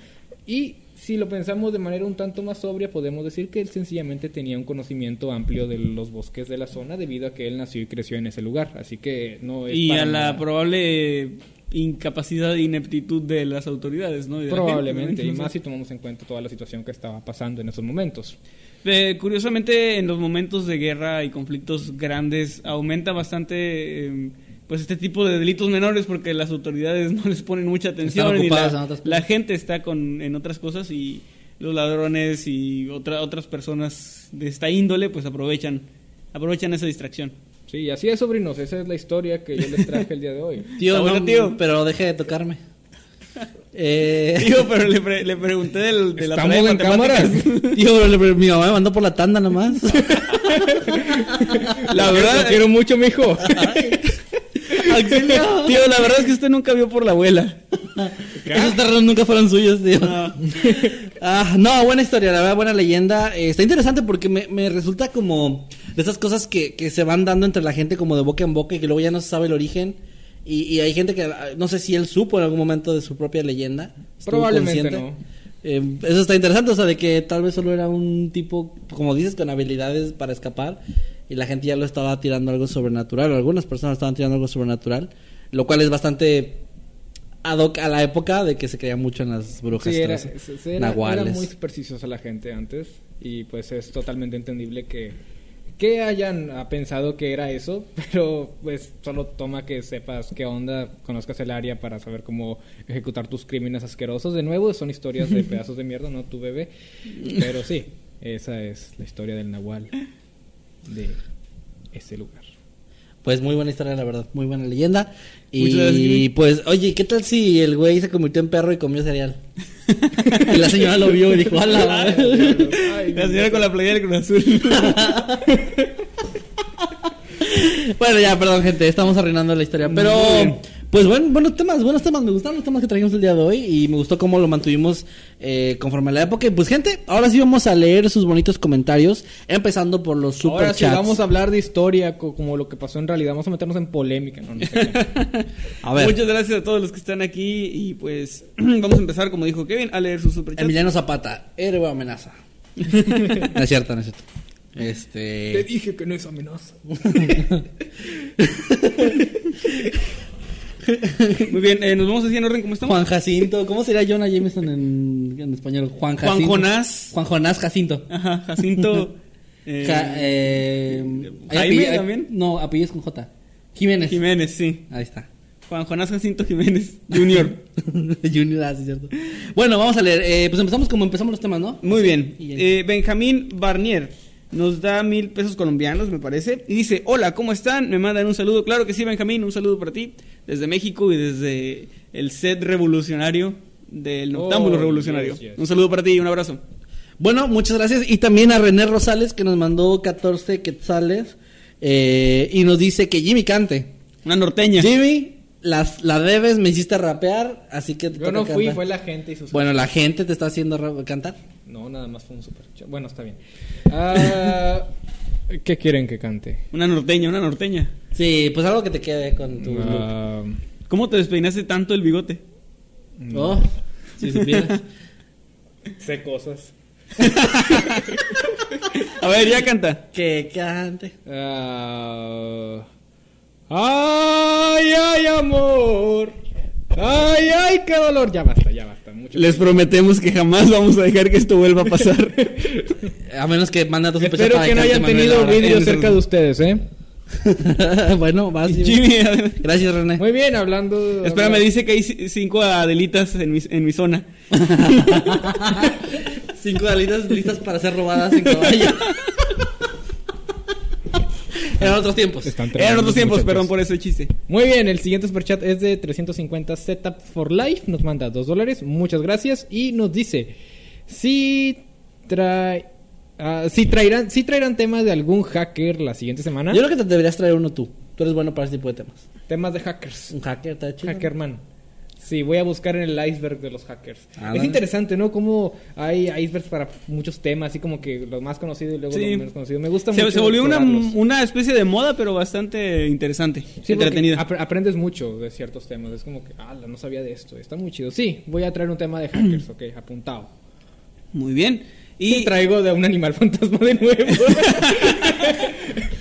Speaker 3: Y si lo pensamos de manera un tanto más sobria, podemos decir que él sencillamente tenía un conocimiento amplio de los bosques de la zona debido a que él nació y creció en ese lugar. Así que no es
Speaker 1: Y a la probable incapacidad e ineptitud de las autoridades, ¿no?
Speaker 3: Probablemente, y más si tomamos en cuenta toda la situación que estaba pasando en esos momentos.
Speaker 1: Eh, curiosamente, en los momentos de guerra y conflictos grandes aumenta bastante em, pues este tipo de delitos menores porque las autoridades [laughs] no les ponen mucha atención y la, gente está con en otras cosas y los ladrones y otra, otras personas de esta índole pues aprovechan aprovechan esa distracción.
Speaker 3: Sí, así es, sobrinos. Esa es la historia que yo les traje el día de hoy.
Speaker 2: Tío, tío, pero deje de tocarme.
Speaker 1: Eh... Tío, pero le, le pregunté del, de la
Speaker 2: ¿Estamos en cámaras? [laughs] Tío, le, mi mamá me mandó por la tanda nomás. [laughs]
Speaker 3: la verdad, quiero mucho, mijo. [laughs]
Speaker 1: Tío, la verdad es que usted nunca vio por la abuela.
Speaker 2: Esos terrenos nunca fueron suyos, tío. No. Ah, no, buena historia, la verdad, buena leyenda. Eh, está interesante porque me, me, resulta como de esas cosas que, que se van dando entre la gente como de boca en boca y que luego ya no se sabe el origen. Y, hay gente que no sé si él supo en algún momento de su propia leyenda.
Speaker 3: Probablemente no.
Speaker 2: Eh, eso está interesante, o sea, de que tal vez solo era un tipo, como dices, con habilidades para escapar y la gente ya lo estaba tirando algo sobrenatural, o algunas personas estaban tirando algo sobrenatural, lo cual es bastante ad hoc a la época de que se creía mucho en las brujas.
Speaker 3: Sí, era, era muy supersticiosa la gente antes y pues es totalmente entendible que que hayan pensado que era eso, [laughs] pero pues solo toma que sepas qué onda, conozcas el área para saber cómo ejecutar tus crímenes asquerosos. De nuevo, son historias de [laughs] pedazos de mierda, no tu bebé. Pero sí, esa es la historia del Nahual de ese lugar.
Speaker 2: Pues muy buena historia, la verdad, muy buena leyenda. Y pues, oye, ¿qué tal si el güey se convirtió en perro y comió cereal? [laughs] y la señora lo vio y dijo, ¡Hala! [laughs]
Speaker 1: la señora con la playera del Cruz Azul. [laughs]
Speaker 2: bueno, ya, perdón, gente, estamos arruinando la historia. Pero pues bueno, buenos temas, buenos temas. Me gustaron los temas que trajimos el día de hoy y me gustó cómo lo mantuvimos eh, conforme a la época. Pues gente, ahora sí vamos a leer sus bonitos comentarios, empezando por los super ahora sí
Speaker 3: vamos a hablar de historia, como lo que pasó en realidad. Vamos a meternos en polémica. ¿no? [laughs]
Speaker 1: a ver. Muchas gracias a todos los que están aquí y pues [clears throat] vamos a empezar, como dijo Kevin, a leer sus superchats.
Speaker 2: Emiliano Zapata, héroe amenaza. [laughs] no es cierto, no es cierto. Este...
Speaker 3: Te dije que no es amenaza. [laughs] [laughs]
Speaker 1: Muy bien, eh, nos vamos así en orden como estamos.
Speaker 2: Juan Jacinto, ¿cómo sería Jonah Jameson en, en español?
Speaker 1: Juan Jacinto. Juan Jonás.
Speaker 2: Juan Jonás Jacinto.
Speaker 1: Ajá, Jacinto. [laughs]
Speaker 2: eh, eh,
Speaker 1: Jaime también.
Speaker 2: No, apellidos con J. Jiménez.
Speaker 1: Jiménez, sí.
Speaker 2: Ahí está.
Speaker 1: Juan Jonás Jacinto Jiménez Junior. [laughs]
Speaker 2: Junior, ah, cierto. Bueno, vamos a leer. Eh, pues empezamos como empezamos los temas, ¿no?
Speaker 1: Muy bien. Eh, Benjamín Barnier nos da mil pesos colombianos, me parece. Y dice, hola, ¿cómo están? Me mandan un saludo. Claro que sí, Benjamín, un saludo para ti. Desde México y desde el set revolucionario del Noctámbulo
Speaker 3: Oh,
Speaker 1: Revolucionario.
Speaker 3: yes, yes.
Speaker 1: Un saludo para ti y un abrazo.
Speaker 2: Bueno, muchas gracias. Y también a René Rosales, que nos mandó 14 quetzales. eh, y nos dice que Jimmy cante.
Speaker 1: Una norteña.
Speaker 2: Jimmy, las, la debes, me hiciste rapear, así que te
Speaker 3: Yo no fui,
Speaker 2: cantar.
Speaker 3: fue la gente y sus...
Speaker 2: Bueno, la gente te está haciendo cantar.
Speaker 3: No, nada más fue un super. Bueno, está bien. Ah, [laughs] ¿Qué quieren que cante?
Speaker 1: Una norteña, una norteña.
Speaker 2: Sí, pues algo que te quede con tu look.
Speaker 3: Ah,
Speaker 1: ¿Cómo te despeinaste tanto el bigote?
Speaker 2: Oh, si supieras. [laughs]
Speaker 3: sé cosas. [laughs]
Speaker 1: A ver, ya canta.
Speaker 2: que cante.
Speaker 3: Ah, ay, ay, amor. Ay, ay, qué dolor. Ya basta, ya basta. Mucho
Speaker 1: Les prometemos que jamás vamos a dejar que esto vuelva a pasar. [laughs]
Speaker 2: A menos que manda tu
Speaker 3: Espero que no hayan tenido vídeos cerca de ustedes, ¿eh? [laughs]
Speaker 2: bueno, vas. Jimmy. Gracias, René.
Speaker 3: Muy bien, hablando.
Speaker 1: Espérame, dice que hay cinco adelitas en mi, en mi zona. [laughs]
Speaker 2: Cinco alitas listas para ser robadas en caballo. Eran otros tiempos.
Speaker 3: Están
Speaker 1: Eran otros tiempos,
Speaker 3: muchachos.
Speaker 1: perdón por ese chiste.
Speaker 3: Muy bien, el siguiente superchat es de 350 Setup for Life. Nos manda 2 dólares. Muchas gracias. Y nos dice: Si trae. ah, si traerán, si traerán temas de algún hacker la siguiente semana.
Speaker 2: Yo creo que te deberías traer uno tú. Tú eres bueno para ese tipo de temas.
Speaker 3: Temas de hackers.
Speaker 2: Un hacker, está chido.
Speaker 3: Hackerman. Sí, voy a buscar en el iceberg de los hackers.
Speaker 2: Ah,
Speaker 3: es interesante, ¿no? Como hay icebergs para muchos temas, así como que los más conocidos y luego
Speaker 1: Sí.
Speaker 3: los menos conocidos. Me gusta
Speaker 1: Se,
Speaker 3: mucho.
Speaker 1: se volvió una, una especie de moda, pero bastante interesante.
Speaker 3: Sí,
Speaker 1: entretenida.
Speaker 3: apre- aprendes mucho de ciertos temas. Es como que, ah, no sabía de esto. Está muy chido. Sí, voy a traer un tema de hackers, ok, apuntado.
Speaker 1: Muy bien.
Speaker 3: Y
Speaker 1: Y
Speaker 3: traigo de un animal [laughs] fantasma de nuevo. [laughs]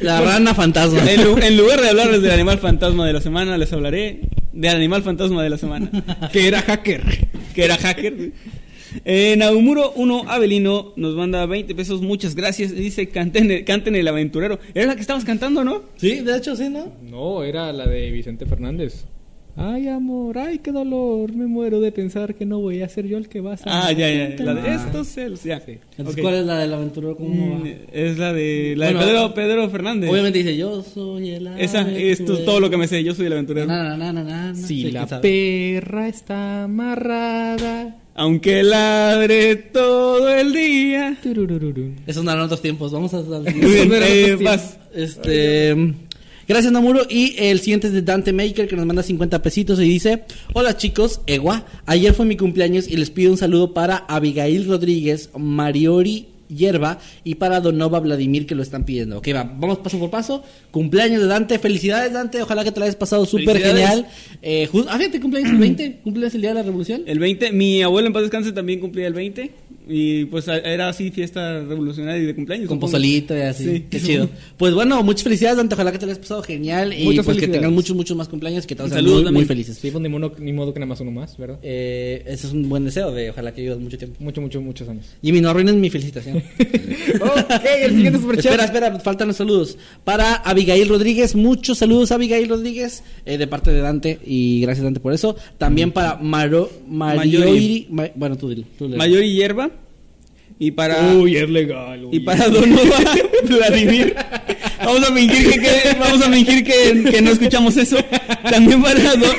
Speaker 2: La rana fantasma. [laughs]
Speaker 1: en, lu- en lugar de hablarles del animal fantasma de la semana, les hablaré del animal fantasma de la semana.
Speaker 3: que era hacker.
Speaker 1: que era hacker. Eh, Naumuro 1 Avelino nos manda 20 pesos, muchas gracias. Dice, canten, canten el aventurero. Era la que estabas cantando, ¿no?
Speaker 2: Sí, de hecho, sí, ¿no?
Speaker 3: No, era la de Vicente Fernández. Ay, amor, ay, qué dolor. Me muero de pensar que no voy a ser yo el que vas a.
Speaker 1: Ah, ya, ya. La de estos celos, ya.
Speaker 3: Sí.
Speaker 2: Entonces,
Speaker 1: Ok.
Speaker 2: ¿cuál es la del aventurero? ¿Cómo
Speaker 1: Mm,
Speaker 2: va?
Speaker 1: Es la de, la de
Speaker 2: Bueno,
Speaker 1: Pedro, Pedro Fernández.
Speaker 2: Obviamente dice, yo soy el
Speaker 1: Esa es tu- todo lo que me sé. Yo soy el aventurero.
Speaker 2: Na, na, na, na, na, na.
Speaker 3: Si
Speaker 2: Sí,
Speaker 3: la perra está amarrada.
Speaker 1: Aunque ladre todo el día.
Speaker 2: Esos no eran otros tiempos. Vamos a...
Speaker 1: Bien,
Speaker 2: Esos no eran
Speaker 1: eh,
Speaker 2: otros
Speaker 1: vas.
Speaker 2: tiempos. Este... Gracias Namuro y el siguiente es de Dante Maker que nos manda 50 pesitos y dice Hola chicos, Ewa, ayer fue mi cumpleaños y les pido un saludo para Abigail Rodríguez, Mariori Hierba y para Donova Vladimir que lo están pidiendo. Ok, va, vamos paso por paso. Cumpleaños de Dante, felicidades Dante, ojalá que te la hayas pasado súper genial. Eh, ah, fíjate, cumpleaños el 20, [clears throat] cumpleaños el día de la revolución.
Speaker 1: El 20, mi abuelo en paz descanse también cumplía el 20. Y pues era así fiesta revolucionaria y de cumpleaños.
Speaker 2: Con
Speaker 1: supongo.
Speaker 2: pozolito y así.
Speaker 1: Sí.
Speaker 2: Qué chido. Pues bueno, muchas felicidades, Dante. Ojalá que te la hayas pasado genial. Y
Speaker 3: Muchas
Speaker 2: pues que tengas muchos, muchos más cumpleaños. Que te vas a
Speaker 1: Saludos
Speaker 2: muy, felices.
Speaker 3: Sí, pues ni modo, ni modo que nada más uno más, ¿verdad?
Speaker 2: Eh, ese es un buen deseo de ojalá que vivas mucho tiempo.
Speaker 3: Mucho, mucho, muchos años.
Speaker 2: Jimmy, no arruines mi felicitación. [laughs]
Speaker 3: ok, el siguiente superchat.
Speaker 2: espera, espera, faltan los saludos. Para Abigail Rodríguez, muchos saludos a Abigail Rodríguez eh, de parte de Dante. Y gracias, Dante, por eso. También para Maro. Ma- bueno, tú dile. tú léelo.
Speaker 1: Mayor y hierba. Y para.
Speaker 3: Uy, es legal.
Speaker 1: Y
Speaker 3: uy.
Speaker 1: para Donova [laughs] Vladimir. Vamos a fingir que, que- vamos a fingir que, que no escuchamos eso. También para Don,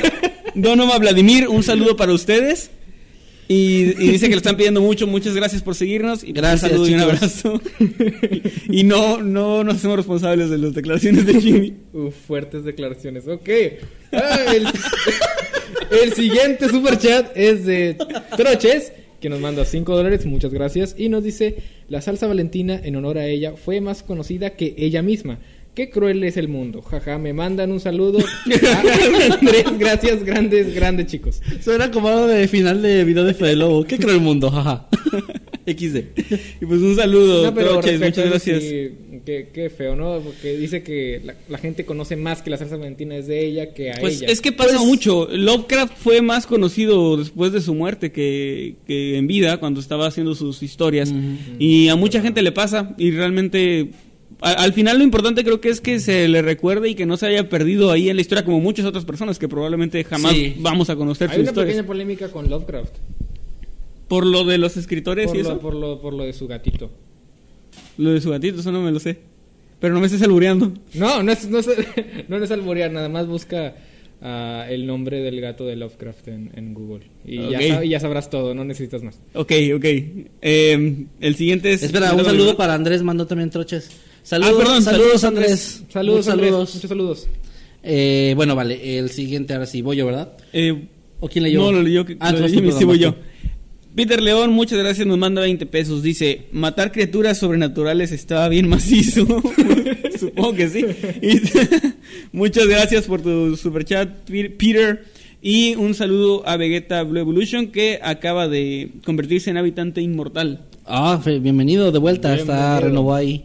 Speaker 1: Donova Vladimir, un saludo para ustedes. Y, y dice que lo están pidiendo mucho, muchas gracias por seguirnos. Y
Speaker 2: Gracias,
Speaker 1: un saludo y un abrazo. y, y no, no nos hacemos responsables de las declaraciones de Jimmy.
Speaker 3: Uf, fuertes declaraciones. Ok. Ah, el, el siguiente super chat es de Troches, que nos manda 5 dólares. Muchas gracias. Y nos dice: La salsa valentina, en honor a ella, fue más conocida que ella misma. Qué cruel es el mundo. Jaja, me mandan un saludo. a [laughs] Andrés, gracias, grandes, grandes chicos.
Speaker 2: Suena como algo de final de video de Fede Lobo. ¿Qué creo el mundo? Jaja. [laughs] XD.
Speaker 1: Y pues un saludo,
Speaker 3: No, pero
Speaker 1: Troches, muchas gracias.
Speaker 3: sí, qué, qué feo, ¿no? Porque dice que la, la gente conoce más que la salsa valentina es de ella que a
Speaker 1: Pues
Speaker 3: ella.
Speaker 1: es que pasa
Speaker 2: Pues-
Speaker 1: mucho. Lovecraft fue más conocido después de su muerte que, que en vida, cuando estaba haciendo sus historias. Y a mucha gente le pasa. Y realmente, al final lo importante creo que es que se le recuerde y que no se haya perdido ahí en la historia como muchas otras personas que probablemente jamás
Speaker 2: Sí.
Speaker 1: vamos a conocer
Speaker 3: Hay
Speaker 1: sus
Speaker 3: una
Speaker 1: historias.
Speaker 3: pequeña polémica con Lovecraft.
Speaker 1: Por lo de los escritores
Speaker 3: Por
Speaker 1: y
Speaker 3: lo,
Speaker 1: eso.
Speaker 3: por, lo, por lo de su gatito.
Speaker 1: Lo de su gatito, eso no me lo sé. Pero no me estés albureando.
Speaker 3: No, no es, no es, [laughs] no es alburear, nada más busca ah, el nombre del gato de Lovecraft en, en Google. Y,
Speaker 1: Ok.
Speaker 3: ya y ya sabrás todo, no necesitas más.
Speaker 1: Ok, ok. Eh, el siguiente es...
Speaker 2: Espera, un saludo para Andrés, mandó también troches. Saludos,
Speaker 1: Ah, perdón,
Speaker 2: saludos,
Speaker 1: saludos,
Speaker 2: Andrés.
Speaker 3: Saludos, Andrés,
Speaker 2: saludos.
Speaker 3: muchos saludos.
Speaker 2: Eh, bueno, vale, el siguiente ahora sí, voy yo, ¿verdad?
Speaker 1: Eh,
Speaker 2: ¿O quién leyó?
Speaker 1: No, lo leyó,
Speaker 2: Ah,
Speaker 1: lo
Speaker 2: perdón,
Speaker 1: sí, voy yo. Peter León, muchas gracias, nos manda 20 pesos. Dice, matar criaturas sobrenaturales estaba bien macizo. [laughs] Supongo que sí. Y [laughs] muchas gracias por tu superchat, Pe- Peter. Y un saludo a Vegeta Blue Evolution que acaba de convertirse en habitante inmortal.
Speaker 2: Ah, bienvenido de vuelta, está
Speaker 3: Bienvenido.
Speaker 2: renovado ahí.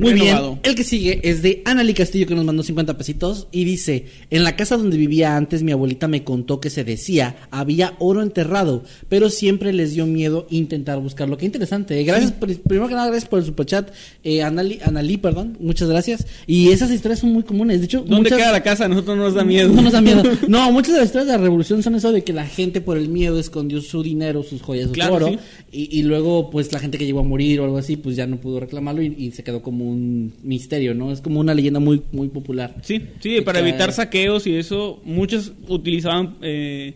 Speaker 2: Muy
Speaker 1: Renovado.
Speaker 2: bien, el que sigue es de Anali Castillo que nos mandó 50 pesitos y dice, en la casa donde vivía antes mi abuelita me contó que se decía había oro enterrado, pero siempre les dio miedo intentar buscarlo. Qué interesante. Gracias, por- primero que nada, gracias por el superchat, eh, Anali, Anali, perdón, muchas gracias. Y esas historias son muy comunes, de hecho,
Speaker 1: ¿Dónde
Speaker 2: muchas-
Speaker 1: queda la casa? A nosotros no nos da miedo. [laughs]
Speaker 2: No nos da miedo. No, muchas de las historias de la revolución son eso de que la gente por el miedo escondió su dinero, sus joyas, su
Speaker 1: Claro,
Speaker 2: oro.
Speaker 1: sí.
Speaker 2: Y, y luego, pues la gente que llegó a morir o algo así, pues ya no pudo reclamarlo y, y se quedó como un misterio, ¿no? Es como una leyenda muy, muy popular.
Speaker 1: Sí, sí, para evitar saqueos y eso, muchos utilizaban eh,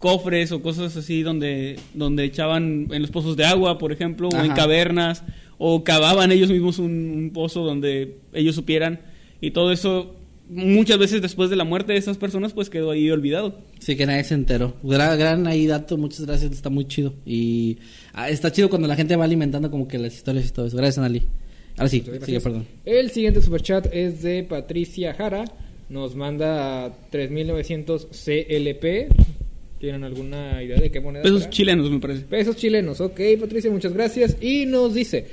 Speaker 1: cofres o cosas así donde, donde echaban en los pozos de agua, por ejemplo, o en cavernas, o cavaban ellos mismos un, un pozo donde ellos supieran, y todo eso, muchas veces después de la muerte de esas personas, pues quedó ahí olvidado.
Speaker 2: Sí, que nadie se enteró. Gran, gran ahí dato, muchas gracias, está muy chido. Y ah, está chido cuando la gente va alimentando como que las historias y todo eso. Gracias, Anali. Ahora sí, sigue, perdón.
Speaker 3: El siguiente superchat es de Patricia Jara. Nos manda 3900 CLP. ¿Tienen alguna idea de qué moneda?
Speaker 1: Pesos
Speaker 3: será?
Speaker 1: chilenos, me parece.
Speaker 3: Pesos chilenos, ok, Patricia, muchas gracias. Y nos dice: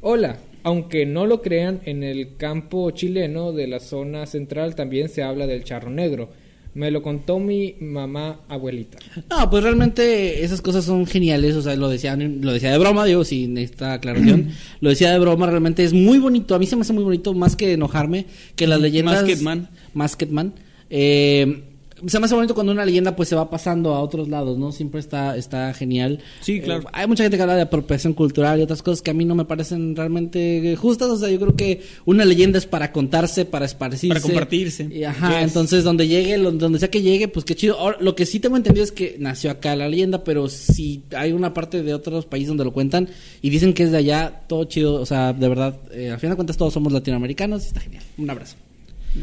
Speaker 3: Hola, aunque no lo crean, en el campo chileno de la zona central también se habla del charro negro. Me lo contó mi mamá abuelita.
Speaker 2: No, pues realmente esas cosas son geniales, o sea, lo decía, lo decía de broma, digo, sin esta aclaración, [clears throat] lo decía de broma, realmente es muy bonito, a mí se me hace muy bonito, más que enojarme, que las leyendas...
Speaker 1: Masketman.
Speaker 2: Masketman. Eh, se me hace bonito cuando una leyenda pues se va pasando a otros lados, ¿no? Siempre está, está genial.
Speaker 1: Sí, claro.
Speaker 2: Eh, hay mucha gente que habla de apropiación cultural y otras cosas que a mí no me parecen realmente justas, o sea, yo creo que una leyenda es para contarse, para esparcirse.
Speaker 1: Para compartirse.
Speaker 2: Y, ajá,
Speaker 1: Yes.
Speaker 2: entonces donde llegue, donde sea que llegue, pues qué chido. Ahora, lo que sí tengo entendido es que nació acá la leyenda, pero si hay una parte de otros países donde lo cuentan y dicen que es de allá, todo chido. O sea, de verdad, eh, al final de cuentas todos somos latinoamericanos y está genial. Un abrazo.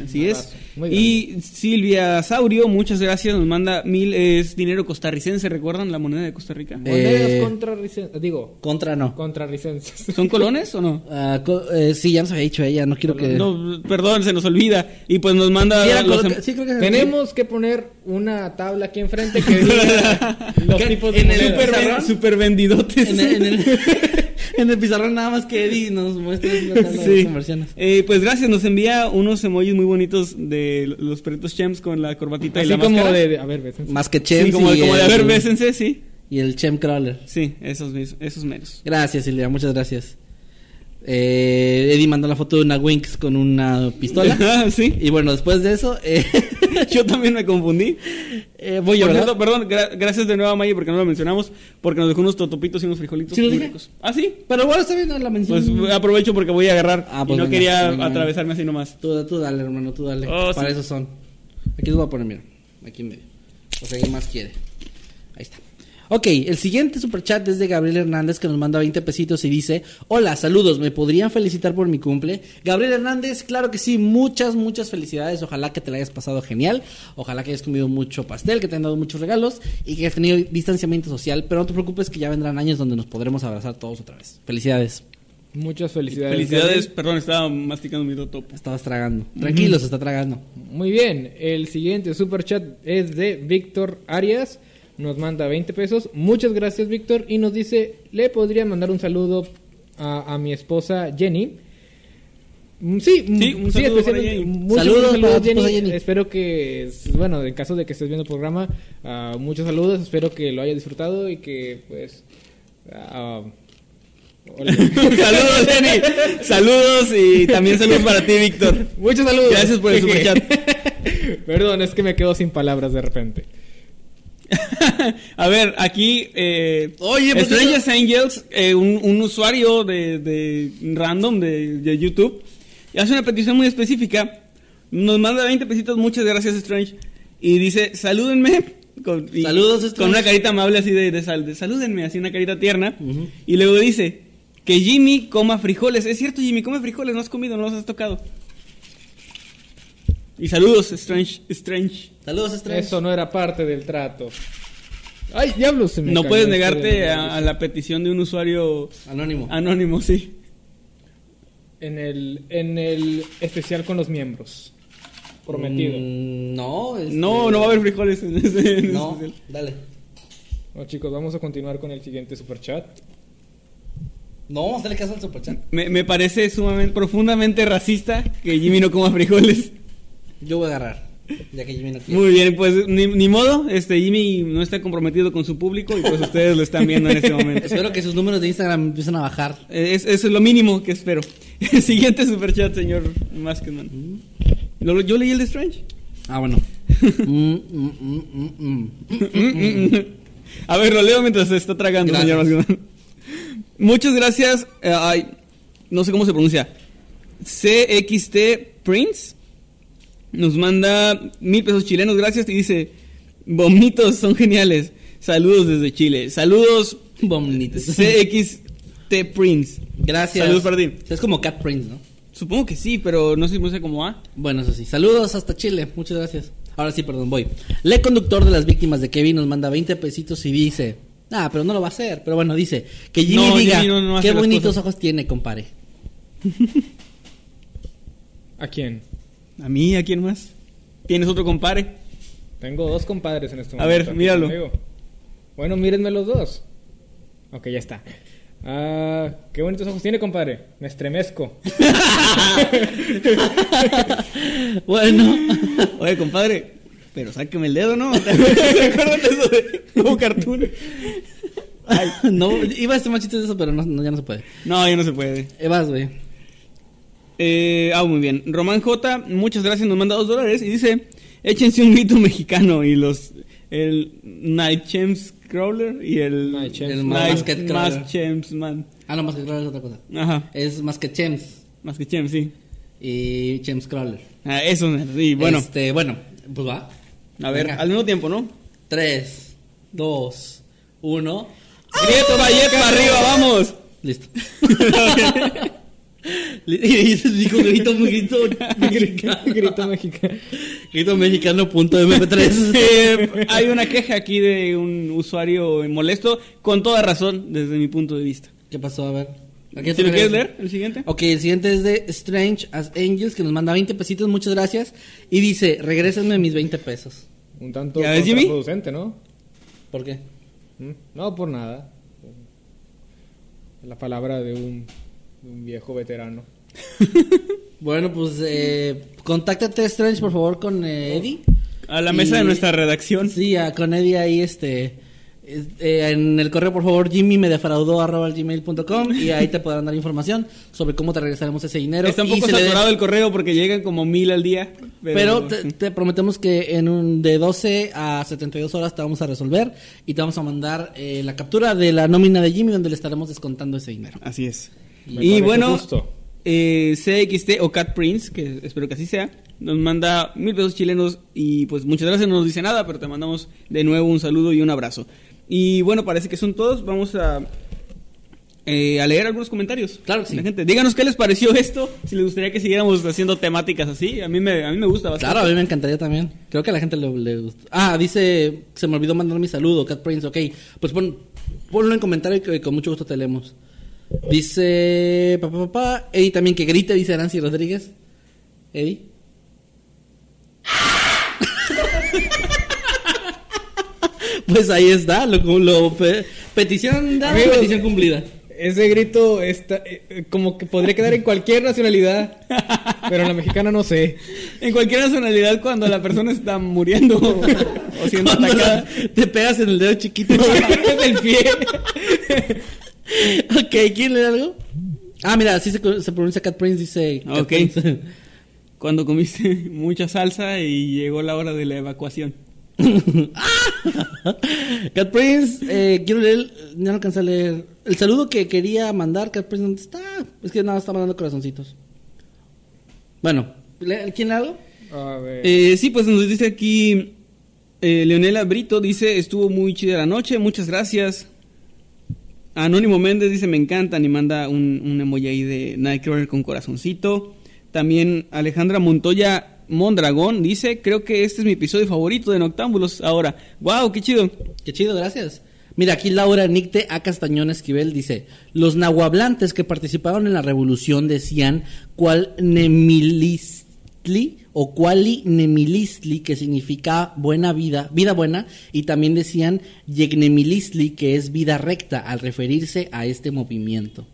Speaker 1: Así es. Y Silvia Saurio, muchas gracias, nos manda mil, es dinero costarricense, ¿recuerdan la moneda de Costa Rica?
Speaker 3: Monedas
Speaker 2: Eh,
Speaker 3: contrarricenses. Digo,
Speaker 2: Contra no.
Speaker 3: contrarricenses.
Speaker 1: ¿Son [laughs] colones o no?
Speaker 2: Ah, co- eh, sí, ya nos había dicho ella, no quiero que...
Speaker 1: No, perdón, se nos olvida. Y pues nos manda...
Speaker 2: Sí,
Speaker 1: los em-
Speaker 2: sí, creo que
Speaker 3: Tenemos que poner una tabla aquí enfrente que [laughs] diga los tipos de
Speaker 2: en el
Speaker 3: monedas.
Speaker 1: super, super vendidotes.
Speaker 2: En el, en, el, [laughs] [laughs] en el pizarrón nada más que Eddie nos muestra de [laughs]
Speaker 1: Sí.
Speaker 2: conversiones.
Speaker 1: Eh, pues gracias, nos envía unos emojis muy bonitos de los perritos Chems con la corbatita y
Speaker 3: Así
Speaker 1: la
Speaker 3: como
Speaker 1: máscara.
Speaker 3: de, de- a ver, bésense.
Speaker 2: Más que
Speaker 1: Sí,
Speaker 2: Chems
Speaker 1: como,
Speaker 2: y
Speaker 1: como de
Speaker 2: el-
Speaker 1: haber bésense, sí.
Speaker 2: Y el Chem Crawler.
Speaker 1: Sí, esos, esos meros.
Speaker 2: Gracias, Silvia, muchas gracias. Eh, Eddie mandó la foto de una Winx con una pistola. [laughs]
Speaker 1: Ah, sí.
Speaker 2: y bueno, después de eso, eh, [laughs]
Speaker 1: Yo también me confundí.
Speaker 2: eh, voy yo,
Speaker 1: cierto, perdón, gra- gracias de nuevo a Maye porque no lo mencionamos, porque nos dejó unos totopitos y unos frijolitos
Speaker 2: ¿Sí lo
Speaker 1: ricos. ¿Ah, sí?
Speaker 2: Pero bueno, está bien, no la mención.
Speaker 1: Pues aprovecho porque voy a agarrar
Speaker 2: Ah,
Speaker 1: y
Speaker 2: pues
Speaker 1: no
Speaker 2: venga,
Speaker 1: quería
Speaker 2: venga,
Speaker 1: atravesarme así nomás.
Speaker 2: Tú, tú dale, hermano, tú dale.
Speaker 1: Oh,
Speaker 2: Para
Speaker 1: sí.
Speaker 2: eso son. Aquí los voy a poner, mira. Aquí en medio. O sea, ¿quién más quiere? Ahí está. Ok, el siguiente superchat es de Gabriel Hernández que nos manda 20 pesitos y dice, hola, saludos, ¿me podrían felicitar por mi cumple? Gabriel Hernández, claro que sí, muchas, muchas felicidades, ojalá que te la hayas pasado genial, ojalá que hayas comido mucho pastel, que te han dado muchos regalos y que hayas tenido distanciamiento social, pero no te preocupes que ya vendrán años donde nos podremos abrazar todos otra vez. Felicidades.
Speaker 3: Muchas felicidades.
Speaker 1: Felicidades,
Speaker 3: Gabriel.
Speaker 1: perdón, estaba masticando mi totopo.
Speaker 2: Estabas tragando. Tranquilo, se está tragando.
Speaker 3: Muy bien, el siguiente super chat es de Víctor Arias. Nos manda 20 pesos. Muchas gracias, Víctor. Y nos dice: Le podría mandar un saludo a, a mi esposa Jenny. Mm, Sí, mm,
Speaker 1: Sí, un saludo para
Speaker 3: especialmente-
Speaker 1: Jenny.
Speaker 3: muchos
Speaker 2: Saludos tu esposa Jenny.
Speaker 3: Espero que, bueno, en caso de que estés viendo el programa, ah, muchos saludos. Espero que lo hayas disfrutado y que, pues. hola. [laughs]
Speaker 1: saludos, Jenny. Saludos y también saludos para ti, Víctor.
Speaker 3: Muchos saludos.
Speaker 1: Gracias por el superchat. [laughs]
Speaker 3: Perdón, es que me quedo sin palabras de repente. [laughs]
Speaker 1: a ver, aquí. Eh,
Speaker 2: Oye, pues
Speaker 1: Strangers Angels, eh, un, un usuario de, de random de, de YouTube, hace una petición muy específica. Nos manda 20 pesitos, muchas gracias, Strange. Y dice: Salúdenme. Con, y-
Speaker 2: Saludos, Strange.
Speaker 1: Con una carita amable así de, de, sal- de salúdenme, así una carita tierna. Y luego dice: Que Jimmy coma frijoles. Es cierto, Jimmy, come frijoles, no has comido, no los has tocado. Y saludos, Strange. Strange.
Speaker 2: Saludos, Strange.
Speaker 3: Eso no era parte del trato. Ay, diablos, se me
Speaker 1: No puedes negarte a, a la petición de un usuario
Speaker 2: Anónimo.
Speaker 1: anónimo, sí.
Speaker 3: En el, en el especial con los miembros. Prometido.
Speaker 2: Mm, no, este-
Speaker 1: No, no va a haber frijoles en ese. en
Speaker 2: No,
Speaker 1: especial.
Speaker 2: dale.
Speaker 3: Bueno, chicos, vamos a continuar con el siguiente superchat.
Speaker 2: No vamos a hacerle caso al superchat.
Speaker 1: Me, me parece sumamente, profundamente racista que Jimmy no coma frijoles.
Speaker 2: Yo voy a agarrar. Ya que Jimmy no quiere.
Speaker 1: Muy bien, pues ni, ni modo, este Jimmy no está comprometido con su público y pues ustedes lo están viendo en este momento.
Speaker 2: Espero que sus números de Instagram empiecen a bajar.
Speaker 1: Es, eso es lo mínimo que espero. [laughs] Siguiente superchat, señor Maskman. Lo- Yo leí el de Strange.
Speaker 2: Ah, bueno. [laughs] Mm, mm, mm. [laughs]
Speaker 1: A ver, lo leo mientras se está tragando,
Speaker 2: Gracias.
Speaker 1: señor Maskman. Muchas gracias. eh, ay, no sé cómo se pronuncia. CXT Prince nos manda mil pesos chilenos, gracias. Y dice: Bonitos, son geniales. Saludos desde Chile. Saludos,
Speaker 2: Bonitos.
Speaker 1: CXT Prince.
Speaker 2: Gracias.
Speaker 1: Saludos para ti.
Speaker 2: Es como Cat Prince, ¿no?
Speaker 1: Supongo que sí, pero no sé si pronuncia como A.
Speaker 2: Bueno, eso sí. Saludos hasta Chile. Muchas gracias. Ahora sí, perdón, voy. Le conductor de las víctimas de Kevin nos manda 20 pesitos y dice... Ah, pero no lo va a hacer. Pero bueno, dice... Que Jimmy
Speaker 1: No,
Speaker 2: diga...
Speaker 1: Jimmy no- no
Speaker 2: qué bonitos
Speaker 1: cosas".
Speaker 2: ojos tiene, compare. [laughs]
Speaker 3: ¿A quién?
Speaker 1: ¿A mí? ¿A quién más? ¿Tienes otro compare?
Speaker 3: Tengo dos compadres en este
Speaker 1: A
Speaker 3: momento.
Speaker 1: ver,
Speaker 3: aquí
Speaker 1: míralo.
Speaker 3: Bueno, mírenme los dos. Ok, ya está. Ah, qué bonitos ojos tiene, compadre. Me estremezco. [laughs]
Speaker 2: Bueno.
Speaker 1: Oye, compadre, pero sáqueme el dedo, ¿no? [laughs] ¿Te acuerdas de eso de como cartoon? Ay, [laughs]
Speaker 2: no, iba a hacer más chistes de eso, pero no, no, ya no se puede.
Speaker 1: no, ya no se puede.
Speaker 2: Eh, vas, güey.
Speaker 1: Eh, ah, muy bien. Román J, muchas gracias, nos manda dos dólares y dice, échense un grito mexicano y los, el Night Champs Crawler y el
Speaker 3: Night Champs
Speaker 2: El. Basket Crawler.
Speaker 1: Champs Man.
Speaker 2: Ah, no, que Crawler es otra cosa.
Speaker 1: Ajá,
Speaker 2: Es más que Chems
Speaker 1: más que Champs, sí.
Speaker 2: y Chems Crawler.
Speaker 1: Ah, eso, sí, bueno.
Speaker 2: Este, bueno, pues va.
Speaker 1: A ver,
Speaker 2: Venga.
Speaker 1: al mismo tiempo, ¿no?
Speaker 2: 3, 2, 1.
Speaker 1: Grito Valle para arriba, vamos.
Speaker 2: Listo. [laughs] [laughs] [laughs] y dijo [laughs] grito, grito mexicano.
Speaker 3: Grito mexicano.
Speaker 2: Grito mexicano punto mp3.
Speaker 1: Eh, [laughs] hay una queja aquí de un usuario molesto, con toda razón, desde mi punto de vista.
Speaker 2: ¿Qué pasó? A ver. ¿A qué
Speaker 1: ¿Si lo quieres leer, el siguiente?
Speaker 2: Ok, el siguiente es de Strange as Angels, que nos manda 20 pesitos, muchas gracias. Y dice, regrésenme mis 20 pesos.
Speaker 3: Un tanto contraproducente, ¿no?
Speaker 2: ¿Por qué?
Speaker 3: ¿Mm? No, por nada. La palabra de un, un viejo veterano. [laughs]
Speaker 2: Bueno, pues eh, contáctate Strange, por favor, con eh, Eddie.
Speaker 1: A la mesa
Speaker 2: Y-
Speaker 1: de nuestra redacción.
Speaker 2: Sí, a- con Eddie ahí, este... eh, eh, en el correo, por favor, Jimmy me defraudó arroba gmail.com y ahí te podrán dar información sobre cómo te regresaremos ese dinero.
Speaker 1: Está un poco saturado el correo porque llegan como mil al día.
Speaker 2: Pero te, te prometemos que en un de 12 a 72 horas te vamos a resolver y te vamos a mandar eh, la captura de la nómina de Jimmy donde le estaremos descontando ese dinero.
Speaker 1: Así es.
Speaker 3: Me
Speaker 1: y bueno,
Speaker 3: justo.
Speaker 1: eh, CXT o Cat Prince, que espero que así sea, nos manda mil pesos chilenos y pues muchas gracias, no nos dice nada, pero te mandamos de nuevo un saludo y un abrazo. Y bueno, parece que son todos. Vamos a, eh, a leer algunos comentarios.
Speaker 2: Claro que
Speaker 1: de la
Speaker 2: sí.
Speaker 1: gente. Díganos qué les pareció esto, si les gustaría que siguiéramos haciendo temáticas así. A mí me, a mí me gusta bastante.
Speaker 2: Claro, a mí me encantaría también. Creo que a la gente le, le gusta. Ah, dice, se me olvidó mandar mi saludo, Cat Prince, ok. Pues pon, ponlo en comentario y que con mucho gusto te leemos. Dice, papá, papá, Eddie también que grite, dice Nancy Rodríguez. Eddie. [laughs] pues ahí está, lo, lo pe- petición dada,
Speaker 3: Amigos,
Speaker 2: petición cumplida.
Speaker 3: Ese grito está eh, eh, como que podría quedar en cualquier nacionalidad, pero en la mexicana no sé.
Speaker 1: En cualquier nacionalidad, cuando la persona está muriendo o, [laughs] o siendo
Speaker 2: Cuando
Speaker 1: atacada.
Speaker 2: te pegas en el dedo chiquito. [laughs]
Speaker 3: del pie. [laughs]
Speaker 2: ok, ¿quién lee algo? Ah, mira, así se, se pronuncia Cat Prince, dice. Cat
Speaker 1: Ok.
Speaker 2: Prince. [laughs]
Speaker 1: Cuando comiste [laughs] mucha salsa y llegó la hora de la evacuación.
Speaker 2: Cat Prince, eh, quiero leer, ya no alcancé a leer. El saludo que quería mandar, Cat Prince, ¿dónde está? Es que nada, está mandando corazoncitos. Bueno, ¿le- ¿quién le hago?
Speaker 3: A ver.
Speaker 1: Eh, sí, pues nos dice aquí eh, Leonela Brito, dice, estuvo muy chida la noche, muchas gracias. Anónimo Méndez dice, me encantan y manda un, un emoji ahí de Nightcrawler con corazoncito. También Alejandra Montoya Mondragón dice, creo que este es mi episodio favorito de Noctámbulos ahora. ¡Wow! ¡Qué chido!
Speaker 2: Qué chido, gracias. Mira, aquí Laura Nicte A. Castañón Esquivel dice: Los nahuablantes que participaron en la revolución decían cual nemilistli o quali nemilistli, que significa buena vida, vida buena, y también decían yegnemilistli, que es vida recta, al referirse a este movimiento.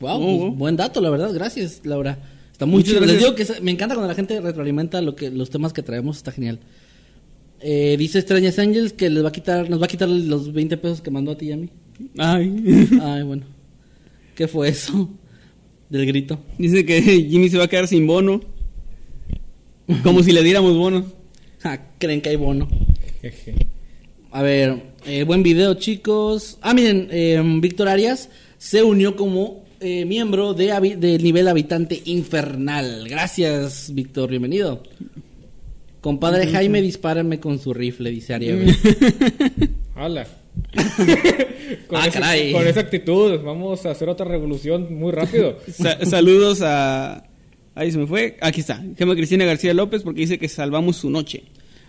Speaker 2: Wow,
Speaker 1: Oh,
Speaker 2: pues,
Speaker 1: oh.
Speaker 2: buen dato, la verdad, gracias, Laura. Está muy chido. Les digo que es- me encanta cuando la gente retroalimenta lo que, los temas que traemos, está genial. Eh, dice Extrañas Angels que les va a quitar, nos va a quitar los 20 pesos que mandó a ti y a mí.
Speaker 1: Ay. [laughs]
Speaker 2: Ay, bueno. ¿Qué fue eso? Del grito.
Speaker 1: dice que Jimmy se va a quedar sin bono. Como si le diéramos bono. [laughs]
Speaker 2: Ah, creen que hay bono.
Speaker 3: Jeje.
Speaker 2: A ver, eh, buen video, chicos. Ah, miren, eh, Víctor Arias se unió como eh, miembro de del nivel habitante infernal. Gracias, Víctor, bienvenido. Compadre Jaime, dispárame con su rifle, dice Ariel. [laughs]
Speaker 3: ¡Hala! [laughs]
Speaker 2: Ah,
Speaker 3: ese-
Speaker 2: caray.
Speaker 3: con esa actitud, vamos a hacer otra revolución muy rápido.
Speaker 1: Sa- saludos a... Ahí se me fue. Aquí está. Gema Cristina García López porque dice que salvamos su noche.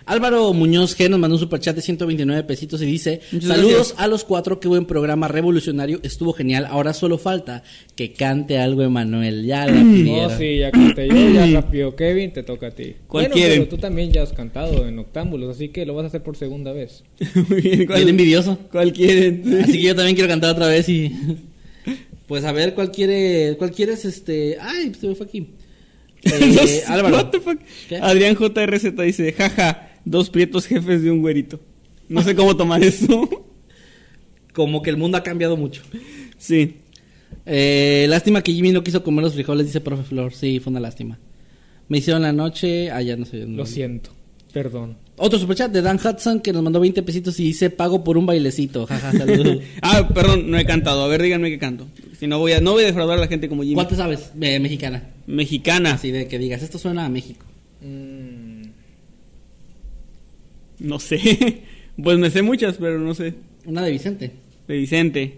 Speaker 2: Álvaro Muñoz G nos mandó un superchat de 129 pesitos y dice:
Speaker 1: Muchas
Speaker 2: Saludos
Speaker 1: gracias.
Speaker 2: a los cuatro, qué buen programa revolucionario, estuvo genial. Ahora solo falta que cante algo Emanuel. Ya la
Speaker 3: No, [clears throat]
Speaker 2: pidieron.
Speaker 3: Oh, sí, ya canté yo, ya [clears throat] rápido. Kevin, te toca a ti.
Speaker 1: ¿Cuál
Speaker 3: bueno,
Speaker 1: quieren?
Speaker 3: pero tú también ya has cantado en Octámbulos, así que lo vas a hacer por segunda vez. [laughs]
Speaker 1: Muy bien.
Speaker 2: Bien envidioso.
Speaker 1: ¿Cuál quieren? [laughs]
Speaker 2: Así que yo también quiero cantar otra vez y. Pues a ver, ¿cuál quiere? ¿Cuál quieres este? Ay, se me fue aquí. Eh, [laughs] Álvaro.
Speaker 1: what the fuck.
Speaker 2: ¿Qué?
Speaker 1: Adrián JRZ dice, jaja, dos prietos jefes de un güerito. No sé cómo tomar eso. [laughs]
Speaker 2: Como que el mundo ha cambiado mucho.
Speaker 1: sí.
Speaker 2: Eh, lástima que Jimmy no quiso comer los frijoles, dice Profe Flor. Sí, fue una lástima. Me hicieron la noche. Ah, ya no sé. no-
Speaker 3: Lo siento, perdón.
Speaker 2: Otro superchat de Dan Hudson que nos mandó 20 pesitos y dice pago por un bailecito. [laughs] Jaja, saludos. [laughs]
Speaker 1: Ah, perdón, no he cantado. A ver, díganme que canto. Si no voy a, no voy a defraudar a la gente como Jimmy.
Speaker 2: ¿Cuál te sabes? Eh, mexicana.
Speaker 1: Mexicana.
Speaker 2: Así de que digas, esto suena a México.
Speaker 3: Mm,
Speaker 1: No sé. [laughs] Pues me sé muchas, pero no sé.
Speaker 2: Una de Vicente.
Speaker 1: De Vicente.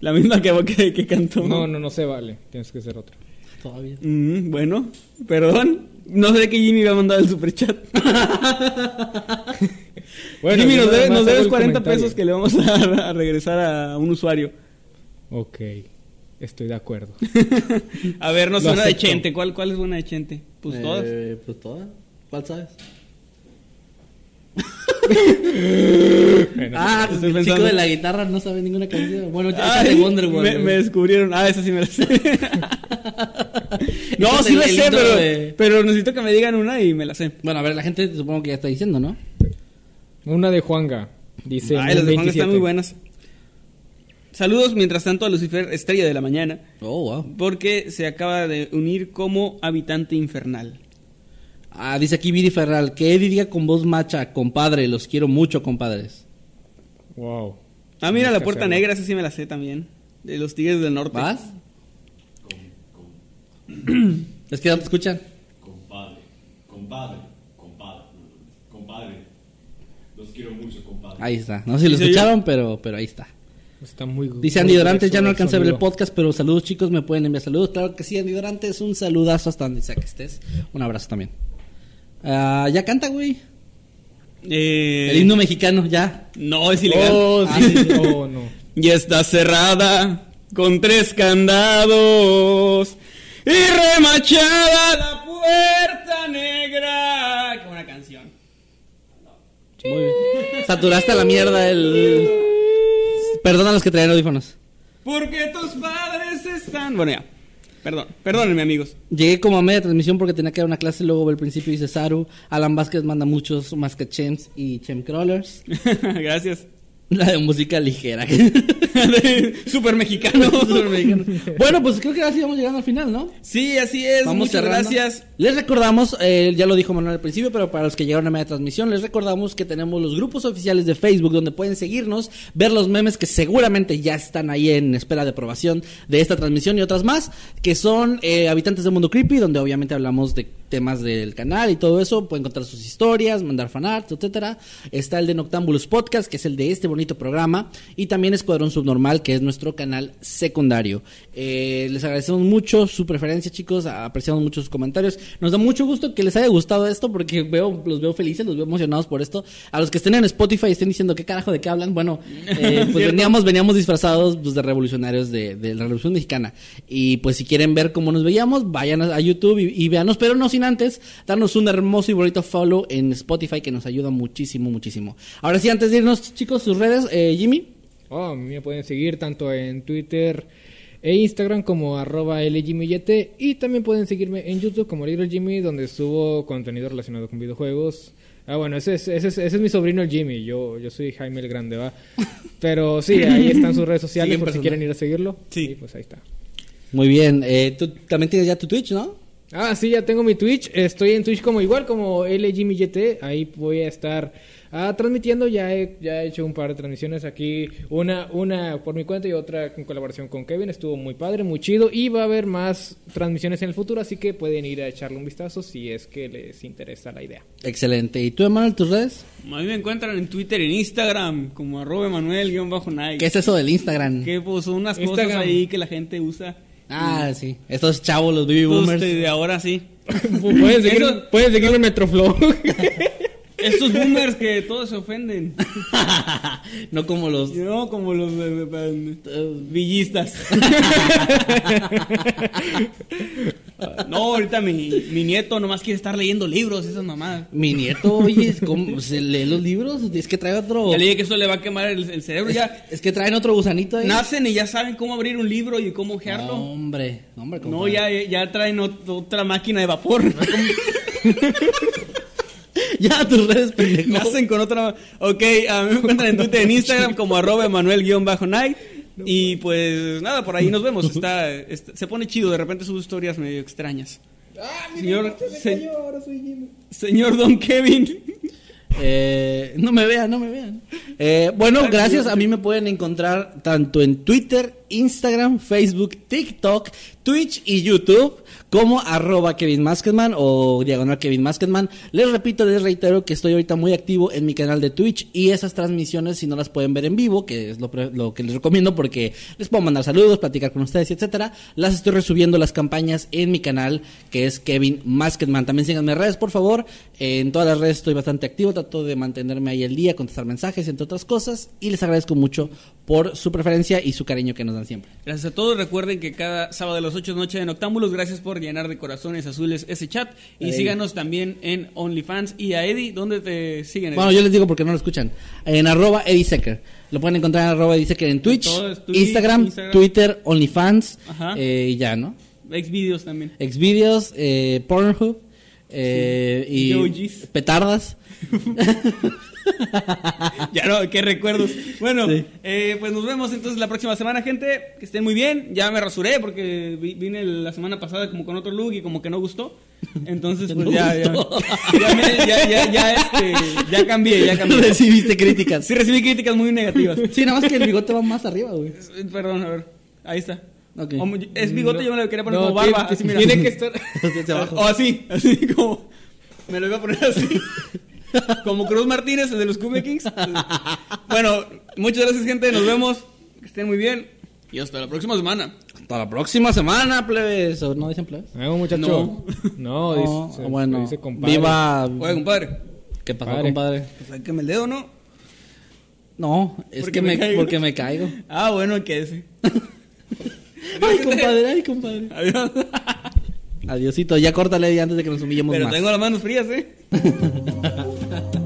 Speaker 1: La misma que, que, que cantó.
Speaker 3: no, no, no se vale. Tienes que ser otra.
Speaker 2: Todavía.
Speaker 1: Mm, bueno, perdón. No sé que Jimmy me ha mandado el superchat. [laughs]
Speaker 3: Bueno,
Speaker 1: Jimmy, nos, debe- debes
Speaker 3: el
Speaker 1: 40
Speaker 3: comentario.
Speaker 1: pesos que le vamos a, a regresar a un usuario.
Speaker 3: Ok, estoy de acuerdo. [laughs]
Speaker 1: A ver, no suena de. Chente. ¿Cuál, ¿Cuál es buena de Chente? Pues
Speaker 2: Eh,
Speaker 1: todas.
Speaker 2: Pues todas. ¿Cuál sabes?
Speaker 3: Bueno, [laughs]
Speaker 2: Ah, el chico de la guitarra no sabe ninguna canción. Bueno, ya de Wonder Woman.
Speaker 1: me, me descubrieron. Ah, esa sí me la sé. [laughs] no, sí la sé, pero,
Speaker 2: de-
Speaker 1: pero necesito que me digan una y me la sé.
Speaker 2: Bueno, a ver, la gente supongo que ya está diciendo, ¿no?
Speaker 3: Una de Juanga. Dice.
Speaker 1: Ay, las de Juan
Speaker 3: 27.
Speaker 1: están muy buenas. Saludos mientras tanto a Lucifer, estrella de la mañana,
Speaker 2: Oh, wow.
Speaker 1: porque se acaba de unir como habitante infernal.
Speaker 2: Ah, dice aquí Viri Ferral, que Eddie diga con voz macha, compadre, los quiero mucho, compadres.
Speaker 3: Wow.
Speaker 1: Ah, mira, la puerta
Speaker 3: hacerlo.
Speaker 1: negra, esa sí me la sé también. De los Tigres del Norte.
Speaker 2: ¿Vas? [clears throat] Es que no te escuchan.
Speaker 4: Compadre, compadre, compadre, compadre. Los quiero mucho, compadre.
Speaker 2: Ahí está. No sé si lo
Speaker 1: ¿Sí se
Speaker 2: escucharon, pero, pero ahí está.
Speaker 3: Está muy
Speaker 2: Dice Andy Dorantes, ya no alcancé a ver el podcast, pero saludos chicos, me pueden enviar saludos. Claro que sí, Andy Dorantes, un saludazo hasta donde sea que estés. Un abrazo también. Ah, ya canta, güey.
Speaker 1: Eh,
Speaker 2: El himno mexicano, ya.
Speaker 1: No, es ilegal.
Speaker 3: Oh,
Speaker 2: Ah,
Speaker 3: sí. oh, no. [laughs]
Speaker 1: Y está cerrada con tres candados y remachada la puerta negra. Qué buena canción.
Speaker 2: Muy bien. Saturaste a la mierda el... Perdona a los que traían audífonos.
Speaker 1: Porque tus padres están. Bueno, ya. Perdón, perdónenme, amigos.
Speaker 2: Llegué como a media transmisión porque tenía que dar una clase, luego el principio dice Saru. Alan Vázquez manda muchos más que Chems y Chem Crawlers. [laughs]
Speaker 1: Gracias.
Speaker 2: La de música ligera. [laughs]
Speaker 1: Super mexicano. [laughs]
Speaker 2: Súper mexicano. Bueno, pues creo que así vamos llegando al final, ¿no?
Speaker 1: Sí, así es.
Speaker 2: Vamos
Speaker 1: Muchas
Speaker 2: cerrando.
Speaker 1: gracias.
Speaker 2: Les recordamos, eh, ya lo dijo Manuel al principio, pero para los que llegaron a media transmisión, les recordamos que tenemos los grupos oficiales de Facebook donde pueden seguirnos, ver los memes que seguramente ya están ahí en espera de aprobación de esta transmisión y otras más, que son eh, Habitantes del Mundo Creepy, donde obviamente hablamos de temas del canal y todo eso, pueden contar sus historias, mandar fanarts, etcétera. Está el de Noctambulus Podcast, que es el de este bonito programa, y también Escuadrón Subnormal, que es nuestro canal secundario. Eh, les agradecemos mucho su preferencia, chicos, apreciamos mucho sus comentarios. Nos da mucho gusto que les haya gustado esto, porque veo, los veo felices, los veo emocionados por esto. A los que estén en Spotify y estén diciendo qué carajo de qué hablan, bueno, [laughs] eh, pues veníamos, veníamos disfrazados pues, de revolucionarios de, de la Revolución Mexicana. Y pues si quieren ver cómo nos veíamos, vayan a, a YouTube y, y véanos, pero no sin antes darnos un hermoso y bonito follow en Spotify que nos ayuda muchísimo, muchísimo. Ahora sí, antes de irnos, chicos, sus redes, eh, Jimmy.
Speaker 3: Oh, me pueden seguir tanto en Twitter e Instagram como arroba y también pueden seguirme en YouTube como Little Jimmy donde subo contenido relacionado con videojuegos. Ah, bueno, ese es, ese es, ese es mi sobrino el Jimmy, yo, yo soy Jaime el Grande, ¿va? [laughs] Pero sí, ahí están sus redes sociales por si quieren ir a seguirlo.
Speaker 1: Sí.
Speaker 3: Y pues ahí está.
Speaker 2: Muy bien, eh, tú también tienes ya tu Twitch, ¿no?
Speaker 3: Ah, sí, ya tengo mi Twitch. Estoy en Twitch como igual, como LGMYT. Ahí voy a estar ah, transmitiendo. Ya he, ya he hecho un par de transmisiones aquí. Una, una por mi cuenta y otra en colaboración con Kevin. Estuvo muy padre, muy chido. Y va a haber más transmisiones en el futuro. Así que pueden ir a echarle un vistazo si es que les interesa la idea.
Speaker 2: Excelente. ¿Y tú, Emanuel, tus redes?
Speaker 1: A mí me encuentran en Twitter y en Instagram como arroba Emanuel-Nike.
Speaker 2: ¿Qué es eso del Instagram?
Speaker 1: Que pues son unas cosas ahí que la gente usa.
Speaker 2: Ah, sí. Estos chavos, los baby boomers.
Speaker 1: de ahora sí. [laughs]
Speaker 3: pueden, seguir,
Speaker 1: Eso-
Speaker 3: pueden seguirme en Metroflow. [laughs]
Speaker 1: Estos boomers que todos se ofenden. [laughs]
Speaker 2: no como los...
Speaker 1: No, como los villistas. [laughs] no, ahorita mi, mi nieto nomás quiere estar leyendo libros, esas mamadas.
Speaker 2: Mi nieto, oye, ¿cómo se lee los libros? Es que trae otro...
Speaker 1: Ya le dije que eso le va a quemar el, el cerebro.
Speaker 2: Es,
Speaker 1: Ya
Speaker 2: es que traen otro gusanito ahí.
Speaker 1: nacen y ya saben cómo abrir un libro y cómo ojearlo.
Speaker 2: No, hombre, hombre,
Speaker 1: No, ya, ya traen ot- otra máquina de vapor. [laughs] [laughs]
Speaker 2: Ya, tus redes, pendejo.
Speaker 1: Nacen con otra. Ok, a mí me encuentran en [laughs] Twitter, en Instagram como arroba Emanuel-Night. Y pues nada, por ahí nos vemos. Está, está- se pone chido, de repente sus historias medio extrañas. Señor, se- señor Don Kevin. [laughs]
Speaker 2: Eh, no me vean, no me vean. Eh, bueno, gracias. A mí me pueden encontrar tanto en Twitter, Instagram, Facebook, TikTok, Twitch y YouTube como arroba Kevin Masketman o diagonal Kevin Masketman. Les repito, les reitero que estoy ahorita muy activo en mi canal de Twitch y esas transmisiones, si no las pueden ver en vivo, que es lo, que les recomiendo porque les puedo mandar saludos, platicar con ustedes, etcétera, las estoy resubiendo las campañas en mi canal que es Kevin Masketman. También síganme en redes, por favor. En todas las redes estoy bastante activo, trato de mantenerme ahí al día, contestar mensajes, entre otras cosas, y les agradezco mucho por su preferencia y su cariño que nos dan siempre.
Speaker 1: Gracias a todos. Recuerden que cada sábado a las 8 de noche en Octámbulos. Gracias por llenar de corazones azules ese chat. Y síganos también en OnlyFans. Y a Eddie, ¿dónde te siguen?
Speaker 2: Bueno, yo les digo porque no lo escuchan. En arroba Eddie Secker. Lo pueden encontrar en arroba Eddie Secker en Twitch, Instagram,
Speaker 1: Instagram.
Speaker 2: Twitter, OnlyFans eh, y ya, ¿no?
Speaker 1: Xvideos también.
Speaker 2: Xvideos, eh, Pornhub eh, y petardas. [laughs] [laughs]
Speaker 1: ya no, qué recuerdos. Bueno,
Speaker 2: Sí.
Speaker 1: eh, pues nos vemos entonces la próxima semana, gente. Que estén muy bien. Ya me rasuré porque vi- vine la semana pasada como con otro look y como que no gustó. Entonces, [laughs] pues
Speaker 2: No
Speaker 1: ya, ya, [laughs] ya, me- ya, ya, ya, este, ya cambié, ya cambié.
Speaker 2: Recibiste críticas.
Speaker 1: Sí, recibí críticas muy negativas.
Speaker 2: Sí, nada más que el bigote va más arriba, güey.
Speaker 1: Perdón, a ver. Ahí está.
Speaker 2: Ok.
Speaker 1: O- es bigote, yo me lo quería poner
Speaker 3: No,
Speaker 1: como barba.
Speaker 3: tiene-
Speaker 1: así, mira.
Speaker 3: tiene que estar-.
Speaker 1: O así, así como. Me lo iba a poner así. [laughs] Como Cruz Martínez, el de los Cumbia Kings. Bueno, muchas gracias, gente. Nos vemos. Que estén muy bien. Y hasta la próxima semana.
Speaker 2: Hasta la próxima semana, plebes. ¿O no dicen plebes?
Speaker 3: Ah, muchacho.
Speaker 1: No.
Speaker 3: No,
Speaker 2: No,
Speaker 3: dice,
Speaker 2: bueno,
Speaker 3: dice compadre.
Speaker 2: viva.
Speaker 1: Oye, compadre.
Speaker 2: ¿Qué pasó,
Speaker 3: Padre.
Speaker 2: compadre?
Speaker 1: Pues sáqueme el dedo, ¿no?
Speaker 2: No, es
Speaker 1: Porque
Speaker 2: que
Speaker 1: me caigo.
Speaker 2: porque me caigo.
Speaker 1: Ah, bueno, quédese. [laughs]
Speaker 2: Ay, compadre, ay, compadre.
Speaker 1: Adiós.
Speaker 2: Adiosito, ya córtale antes de que nos humillemos más.
Speaker 1: Pero tengo las manos frías, ¿eh? [laughs]